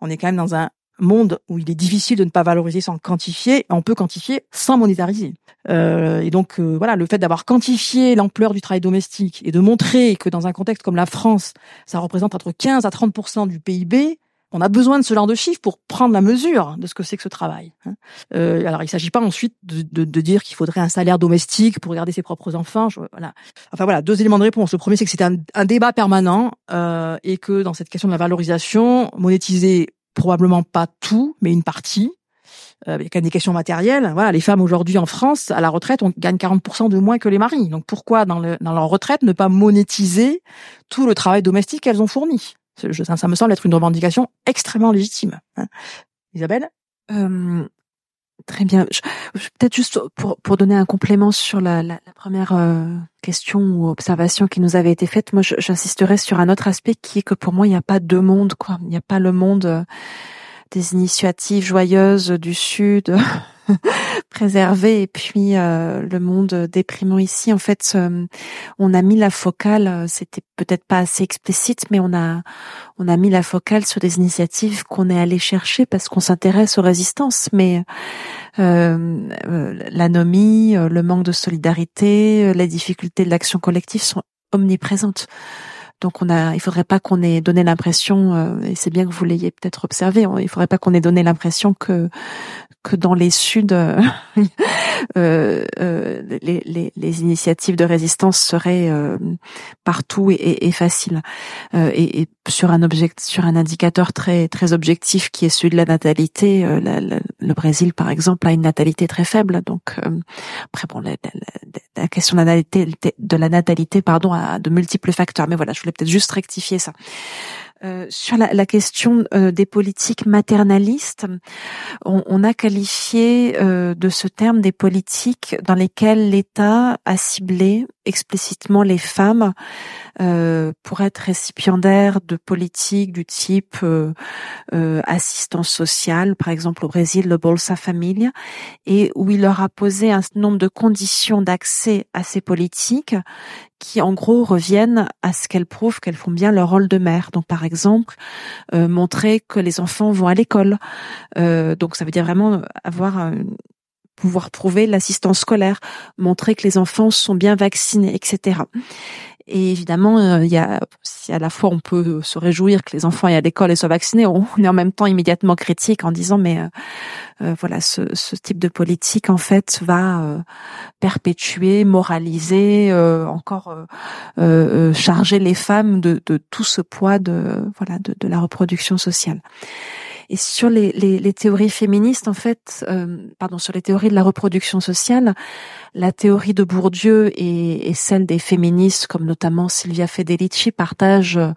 On est quand même dans un monde où il est difficile de ne pas valoriser sans quantifier. On peut quantifier sans monétariser. Euh, et donc euh, voilà, le fait d'avoir quantifié l'ampleur du travail domestique et de montrer que dans un contexte comme la France, ça représente entre 15 à 30% du PIB, on a besoin de ce genre de chiffres pour prendre la mesure de ce que c'est que ce travail. Hein. Euh, alors, il ne s'agit pas ensuite de, de, de dire qu'il faudrait un salaire domestique pour garder ses propres enfants. Je, voilà. Enfin voilà, deux éléments de réponse. Le premier, c'est que c'est un, un, débat permanent euh, et que dans cette question de la valorisation, monétiser probablement pas tout, mais une partie. Euh, il y a quand même des questions matérielles. Voilà, les femmes aujourd'hui en France, à la retraite, on gagne 40% de moins que les maris. Donc pourquoi dans, le, dans leur retraite ne pas monétiser tout le travail domestique qu'elles ont fourni? Ça, ça, me semble être une revendication extrêmement légitime. Hein. Isabelle? Euh, Très bien. Peut-être juste pour, pour donner un complément sur la, la, première euh, question ou observation qui nous avait été faite, moi j'insisterai sur un autre aspect qui est que pour moi il n'y a pas deux mondes. Quoi. Il n'y a pas le monde euh, des initiatives joyeuses du Sud préserver et puis euh, le monde déprimant ici en fait on a mis la focale c'était peut-être pas assez explicite mais on a on a mis la focale sur des initiatives qu'on est allé chercher parce qu'on s'intéresse aux résistances. Mais euh, euh l'anomie euh, le manque de solidarité les difficultés de l'action collective sont omniprésentes donc on a, il faudrait pas qu'on ait donné l'impression, et c'est bien que vous l'ayez peut-être observé, il faudrait pas qu'on ait donné l'impression que que dans les Suds, euh, euh, euh, les, les, les, initiatives de résistance seraient euh, partout et, et, faciles. Et, et, sur un object, sur un indicateur très très objectif qui est celui de la natalité, le Brésil par exemple a une natalité très faible. Donc après bon, la, la, la question de la natalité, de la natalité pardon a de multiples facteurs. Mais voilà, je voulais peut-être juste rectifier ça. Euh, sur la, la question euh, des politiques maternalistes, on, on a qualifié euh, de ce terme des politiques dans lesquelles l'État a ciblé explicitement les femmes euh, pour être récipiendaires de politiques du type euh, euh, assistance sociale, par exemple au Brésil, le Bolsa Familia, et où il leur a posé un nombre de conditions d'accès à ces politiques qui en gros reviennent à ce qu'elles prouvent qu'elles font bien leur rôle de mère. Donc par exemple, montrer que les enfants vont à l'école. donc ça veut dire vraiment avoir un, pouvoir prouver l'assistance scolaire, montrer que les enfants sont bien vaccinés, etc. Et évidemment, euh, il y a, si à la fois on peut se réjouir que les enfants aient à l'école et soient vaccinés, on est en même temps immédiatement critique en disant mais euh, euh, voilà, ce, ce, type de politique en fait va perpétuer, moraliser, encore charger les femmes de, de, tout ce poids de voilà de, de la reproduction sociale. Et sur les, les, les, théories féministes, en fait, euh, pardon, sur les théories de la reproduction sociale, la théorie de Bourdieu et, et celle des féministes, comme notamment Silvia Federici, partagent euh,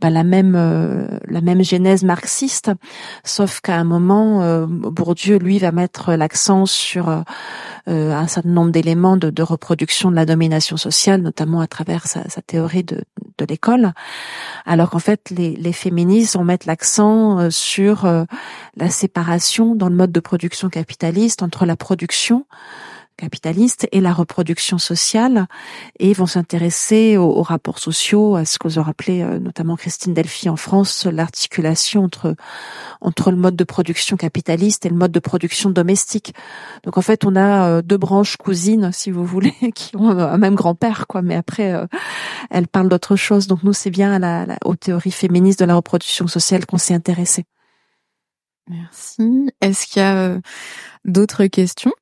bah, la même euh, la même genèse marxiste, sauf qu'à un moment, euh, Bourdieu lui va mettre l'accent sur euh, un certain nombre d'éléments de, de, reproduction de la domination sociale, notamment à travers sa, sa théorie de, de l'école, alors qu'en fait les, féministes vont mettre l'accent sur la séparation dans le mode de production capitaliste entre la production capitaliste et la reproduction sociale et vont s'intéresser aux, rapports sociaux, à ce que vous rappelez euh, notamment Christine Delphi en France, l'articulation entre entre le mode de production capitaliste et le mode de production domestique. Donc en fait, on a euh, deux branches cousines, si vous voulez, qui ont un même grand-père, quoi. Mais après, euh, elles parlent d'autre chose. Donc nous, c'est bien à la, aux théories féministes de la reproduction sociale qu'on s'est intéressé. Merci. Est-ce qu'il y a d'autres questions?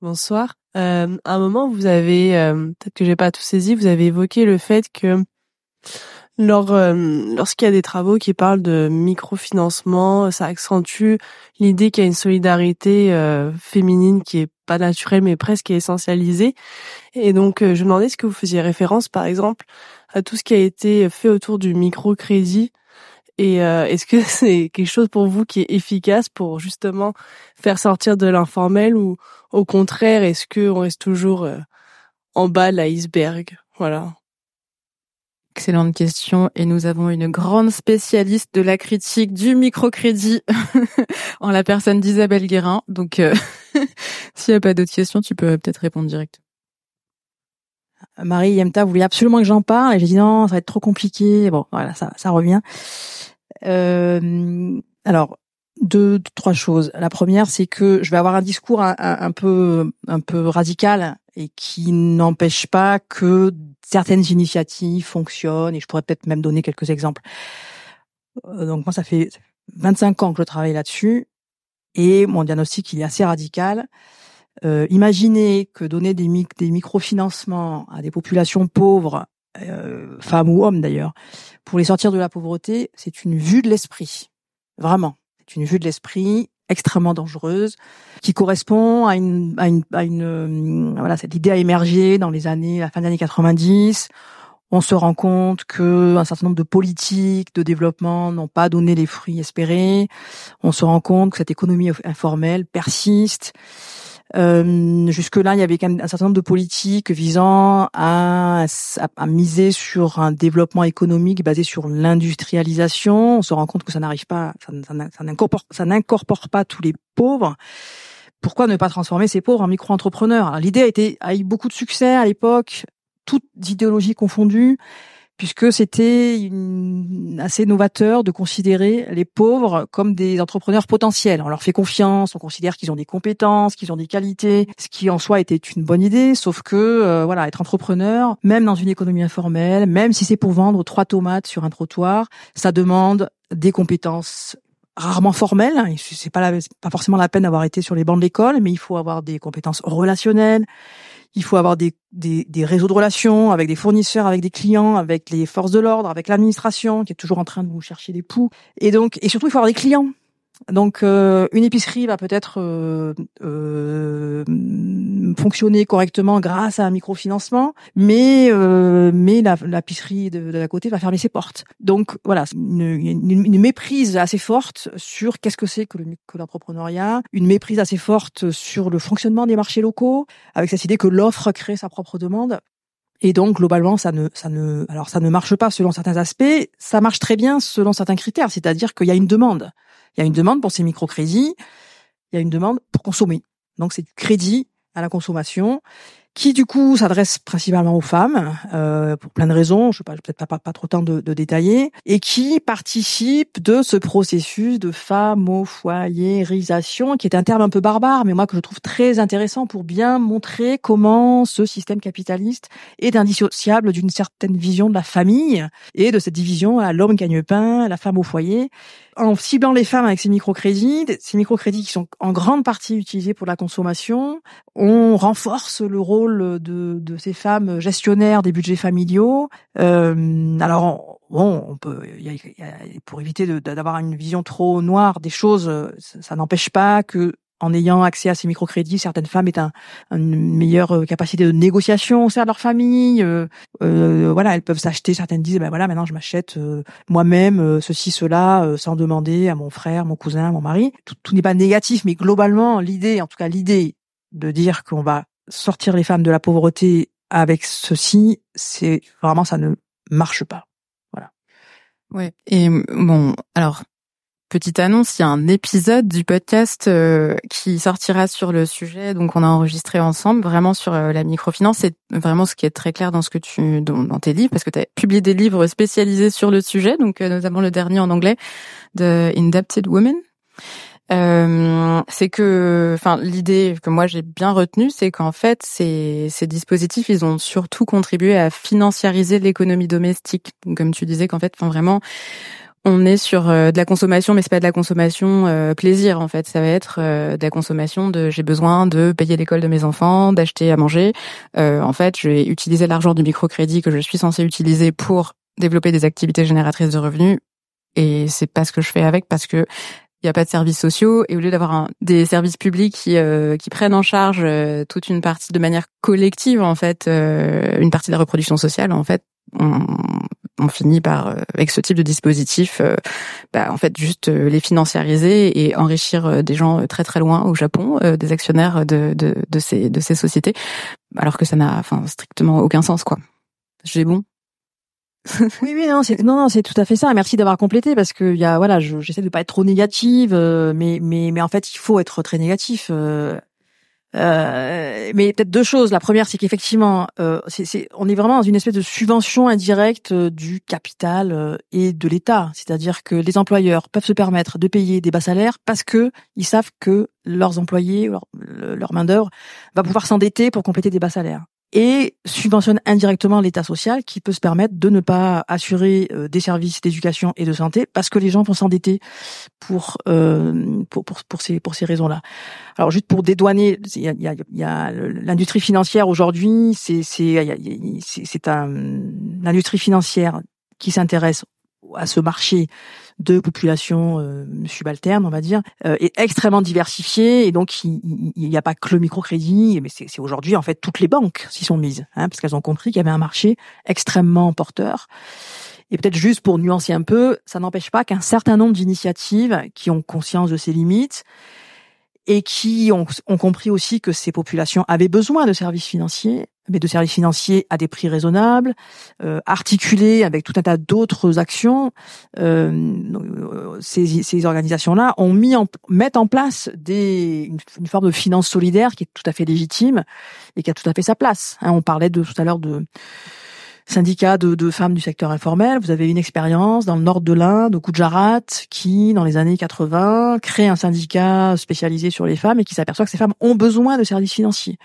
Bonsoir. Euh, à un moment, vous avez, euh, peut-être que j'ai pas tout saisi, vous avez évoqué le fait que lors, euh, lorsqu'il y a des travaux qui parlent de microfinancement, ça accentue l'idée qu'il y a une solidarité euh, féminine qui est pas naturelle mais presque essentialisée. Et donc, je me demandais ce que vous faisiez référence, par exemple, à tout ce qui a été fait autour du microcrédit et euh, est-ce que c'est quelque chose pour vous qui est efficace pour justement faire sortir de l'informel ou au contraire, est-ce que on reste toujours euh, en bas de l'iceberg? Voilà. Excellente question. Et nous avons une grande spécialiste de la critique du microcrédit en la personne d'Isabelle Guérin. Donc, euh, s'il n'y a pas d'autres questions, tu peux peut-être répondre direct. Marie Yemta voulait absolument que j'en parle et j'ai dit non, ça va être trop compliqué. Bon, voilà, ça, ça revient. Euh, alors, deux, trois choses. La première, c'est que je vais avoir un discours un, peu, un peu radical et qui n'empêche pas que certaines initiatives fonctionnent. Et je pourrais peut-être même donner quelques exemples. Euh, donc moi, ça fait 25 ans que je travaille là-dessus et mon diagnostic il est assez radical. Euh, imaginez que donner des, des microfinancements à des populations pauvres euh, femmes ou hommes d'ailleurs, pour les sortir de la pauvreté, c'est une vue de l'esprit. Vraiment. C'est une vue de l'esprit extrêmement dangereuse qui correspond à une à une, à une euh, voilà cette idée a émergé dans les années la fin des années 90 on se rend compte que un certain nombre de politiques de développement n'ont pas donné les fruits espérés on se rend compte que cette économie informelle persiste euh, Jusque-là, il y avait quand même un certain nombre de politiques visant à, à, miser sur un développement économique basé sur l'industrialisation. On se rend compte que ça n'arrive pas, ça, n'incorpore, ça n'incorpore pas tous les pauvres. Pourquoi ne pas transformer ces pauvres en micro-entrepreneurs? L'idée a a eu beaucoup de succès à l'époque, toutes idéologies confondues puisque c'était assez novateur de considérer les pauvres comme des entrepreneurs potentiels. On leur fait confiance, on considère qu'ils ont des compétences, qu'ils ont des qualités, ce qui en soi était une bonne idée, sauf que euh, voilà, être entrepreneur, même dans une économie informelle, même si c'est pour vendre trois tomates sur un trottoir, ça demande des compétences rarement formelles. C'est pas, pas forcément la peine d'avoir été sur les bancs de l'école, mais il faut avoir des compétences relationnelles il faut avoir des, des, des, réseaux de relations avec des fournisseurs, avec des clients, avec les forces de l'ordre, avec l'administration qui est toujours en train de vous chercher des poux. Et donc, et surtout, il faut avoir des clients. Donc euh, une épicerie va peut-être euh, euh, fonctionner correctement grâce à un microfinancement, mais euh, mais la l'épicerie de, de la côté va fermer ses portes. Donc voilà, une, une, méprise assez forte sur qu'est-ce que c'est que, le, l'entrepreneuriat, une méprise assez forte sur le fonctionnement des marchés locaux, avec cette idée que l'offre crée sa propre demande. Et donc globalement, ça ne, ça ne, alors ça ne marche pas selon certains aspects. Ça marche très bien selon certains critères, c'est-à-dire qu'il y a une demande. Il y a une demande pour ces microcrédits. Il y a une demande pour consommer. Donc c'est du crédit à la consommation qui du coup s'adresse principalement aux femmes euh, pour plein de raisons, je ne vais peut-être pas, pas, trop temps de, de, détailler, et qui participe de ce processus de femme au foyerisation, qui est un terme un peu barbare, mais moi que je trouve très intéressant pour bien montrer comment ce système capitaliste est indissociable d'une certaine vision de la famille et de cette division à l'homme gagne-pain, la femme au foyer, en ciblant les femmes avec ces microcrédits, ces microcrédits qui sont en grande partie utilisés pour la consommation, on renforce le rôle de, de ces femmes gestionnaires des budgets familiaux. Euh, alors bon, on peut, y a, y a, pour éviter d'avoir une vision trop noire des choses, ça, ça n'empêche pas que en ayant accès à ces microcrédits, certaines femmes aient un, une meilleure euh, capacité de négociation au sein de leur famille. Euh, euh, voilà, elles peuvent s'acheter. Certaines disent, ben voilà, maintenant je m'achète euh, moi-même euh, ceci, cela, sans demander à mon frère, mon cousin, mon mari. Tout, tout n'est pas négatif, mais globalement, l'idée, en tout cas l'idée de dire qu'on va sortir les femmes de la pauvreté avec ceci, c'est vraiment ça ne marche pas. Voilà. Ouais. Et bon, alors petite annonce, il y a un épisode du podcast euh, qui sortira sur le sujet, donc on a enregistré ensemble vraiment sur euh, la microfinance. C'est vraiment ce qui est très clair dans ce que tu dans, dans tes livres, parce que tu as publié des livres spécialisés sur le sujet, donc euh, notamment le dernier en anglais de Indebted Women. C'est que, enfin, l'idée que moi j'ai bien retenue, c'est qu'en fait, ces, ces dispositifs, ils ont surtout contribué à financiariser l'économie domestique. Comme tu disais, qu'en fait, enfin, vraiment, on est sur euh, de la consommation, mais c'est pas de la consommation euh, plaisir en fait. Ça va être euh, de la consommation de j'ai besoin de payer l'école de mes enfants, d'acheter à manger. en fait, je vais utiliser l'argent du microcrédit que je suis censé utiliser pour développer des activités génératrices de revenus. Et c'est pas ce que je fais avec parce que il n'y a pas de services sociaux et au lieu d'avoir des services publics qui, qui prennent en charge toute une partie de manière collective en fait une partie de la reproduction sociale en fait on, on finit par, euh, avec ce type de dispositif, euh, bah, en fait, juste euh, les financiariser et enrichir des gens très très loin au Japon, des actionnaires de, de, de, ces, de ces sociétés, alors que ça n'a enfin, strictement aucun sens, quoi. J'ai bon oui, oui, non, c'est non, non, c'est tout à fait ça. Merci d'avoir complété parce que il y a, voilà, j'essaie de pas être trop négative, mais mais mais en fait, il faut être très négatif. Euh, mais peut-être deux choses. La première, c'est qu'effectivement, euh, c'est, on est vraiment dans une espèce de subvention indirecte euh, du capital euh, et de l'État. C'est-à-dire que les employeurs peuvent se permettre de payer des bas salaires parce que ils savent que leurs employés, leur, leur main d'œuvre, va pouvoir s'endetter pour compléter des bas salaires et subventionne indirectement l'État social qui peut se permettre de ne pas assurer euh, des services d'éducation et de santé parce que les gens vont s'endetter pour, euh, pour, pour, ces, pour ces raisons-là. Alors juste pour dédouaner, il y a, y a, y a l'industrie financière aujourd'hui, c'est c'est un l'industrie financière qui s'intéresse à ce marché de population euh, subalterne, on va dire, euh, est extrêmement diversifiée et donc il n'y a pas que le microcrédit, mais c'est aujourd'hui en fait toutes les banques s'y sont mises, hein, parce qu'elles ont compris qu'il y avait un marché extrêmement porteur. Et peut-être juste pour nuancer un peu, ça n'empêche pas qu'un certain nombre d'initiatives qui ont conscience de ces limites et qui ont, ont, compris aussi que ces populations avaient besoin de services financiers, mais de services financiers à des prix raisonnables, euh, articulés avec tout un tas d'autres actions. Euh, ces, ces organisations-là ont mis en mettent en place des une, une, forme de finance solidaire qui est tout à fait légitime et qui a tout à fait sa place. Hein, on parlait de tout à l'heure de syndicat de, de, femmes du secteur informel. Vous avez une expérience dans le nord de l'Inde, au Gujarat, qui, dans les années 80, crée un syndicat spécialisé sur les femmes et qui s'aperçoit que ces femmes ont besoin de services financiers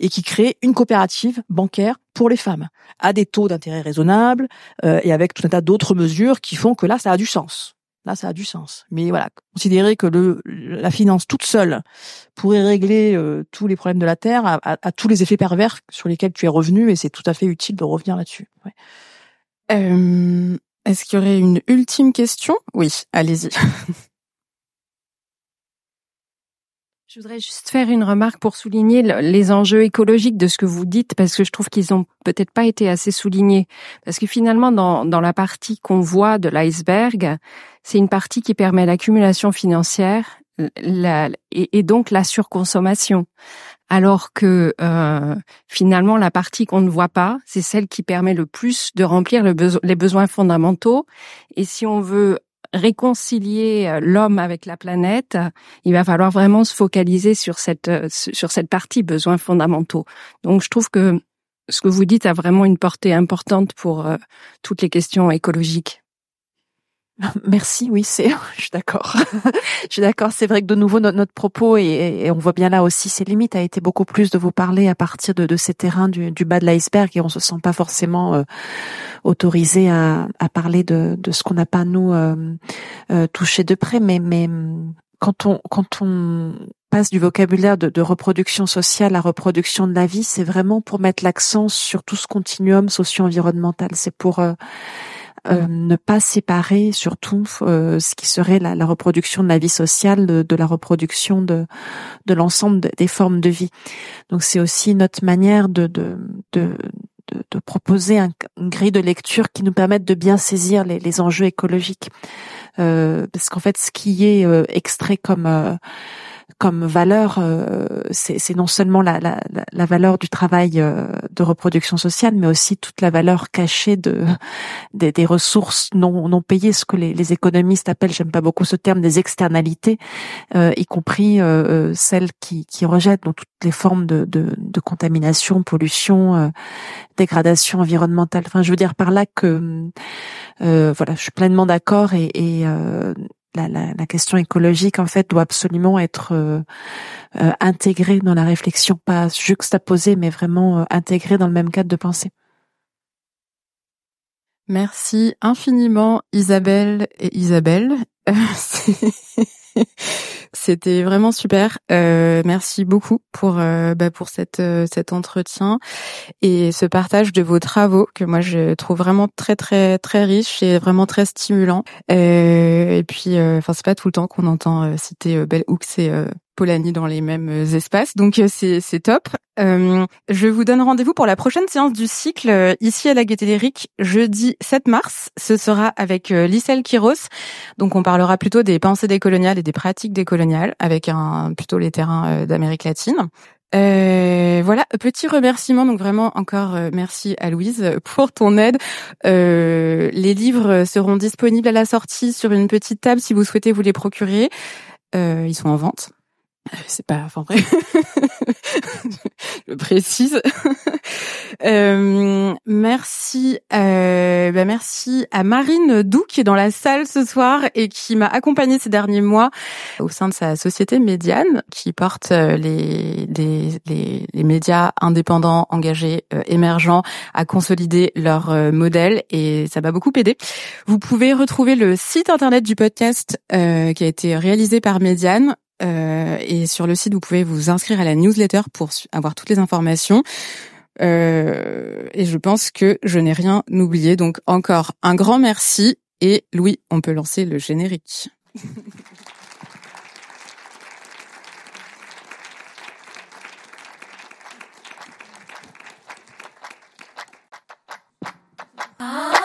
et qui crée une coopérative bancaire pour les femmes à des taux d'intérêt raisonnables euh, et avec tout un tas d'autres mesures qui font que là, ça a du sens. Là, ça a du sens. Mais voilà, considérer que le, la finance toute seule pourrait régler euh, tous les problèmes de la Terre a, tous les effets pervers sur lesquels tu es revenu et c'est tout à fait utile de revenir là-dessus. Ouais. Euh, Est-ce qu'il y aurait une ultime question? Oui, allez-y. Je voudrais juste faire une remarque pour souligner les enjeux écologiques de ce que vous dites, parce que je trouve qu'ils ont peut-être pas été assez soulignés. Parce que finalement, dans, dans la partie qu'on voit de l'iceberg, c'est une partie qui permet l'accumulation financière la, et, donc la surconsommation. Alors que euh, finalement, la partie qu'on ne voit pas, c'est celle qui permet le plus de remplir le les besoins fondamentaux. Et si on veut réconcilier euh, l'homme avec la planète, il va falloir vraiment se focaliser sur cette euh, sur cette partie besoins fondamentaux. Donc je trouve que ce que vous dites a vraiment une portée importante pour euh, toutes les questions écologiques. Merci, oui, c'est, je suis d'accord. je suis d'accord. C'est vrai que de nouveau notre, propos et, on voit bien là aussi ses limites a été beaucoup plus de vous parler à partir de, de ces terrains du, du bas de l'iceberg et on se sent pas forcément euh, autorisé à, à, parler de, de ce qu'on n'a pas nous euh, euh, touché de près. Mais, mais quand on quand on passe du vocabulaire de, de reproduction sociale à reproduction de la vie, c'est vraiment pour mettre l'accent sur tout ce continuum socio-environnemental. C'est pour euh, ne pas séparer surtout euh, ce qui serait la, la, reproduction de la vie sociale de, de la reproduction de, de l'ensemble des formes de vie. Donc c'est aussi notre manière de, de, de, de proposer un, une grille de lecture qui nous permette de bien saisir les, les enjeux écologiques. Euh, parce qu'en fait, ce qui est euh, extrait comme comme valeur, euh, c'est non seulement la, la, la, valeur du travail euh, de reproduction sociale, mais aussi toute la valeur cachée de des, des ressources non non payées, ce que les, les économistes appellent, j'aime pas beaucoup ce terme, des externalités, euh, y compris celles qui, qui rejettent donc toutes les formes de, de, de contamination, pollution, dégradation environnementale. Enfin, je veux dire par là que voilà, je suis pleinement d'accord et, et la, question écologique en fait doit absolument être euh, euh, intégrée dans la réflexion, pas juxtaposée, mais vraiment euh, intégrée dans le même cadre de pensée. Merci infiniment Isabelle et Isabelle. C'était vraiment super. Euh, merci beaucoup pour euh, bah, pour cette euh, cet entretien et ce partage de vos travaux que moi je trouve vraiment très très très riche et vraiment très stimulant. et puis, enfin c'est pas tout le temps qu'on entend citer Bell Hooks et Polanyi dans les mêmes euh, espaces. Donc euh, c'est top. Euh, je vous donne rendez-vous pour la prochaine séance du cycle ici à la Gaîté lyrique jeudi 7 mars. Ce sera avec Lissel Kiros. Donc on parlera plutôt des pensées décoloniales et des pratiques décoloniales avec un plutôt les terrains d'Amérique latine. Euh, voilà, petit remerciement, donc vraiment encore merci à Louise pour ton aide. Euh, les livres seront disponibles à la sortie sur une petite table si vous souhaitez vous les procurer. Euh, ils sont en vente. C'est pas, enfin vrai, je précise. euh, merci, euh, bah merci à Marine Doux qui est dans la salle ce soir et qui m'a accompagnée ces derniers mois au sein de sa société Médiane, qui porte euh, les, les, médias indépendants, engagés, euh, émergents à consolider leur euh, modèle et ça m'a beaucoup aidé. Vous pouvez retrouver le site internet du podcast qui a été réalisé par Médiane euh, et sur le site, vous pouvez vous inscrire à la newsletter pour avoir toutes les informations. Euh, et je pense que je n'ai rien oublié. Donc encore un grand merci. Et Louis, on peut lancer le générique. Ah.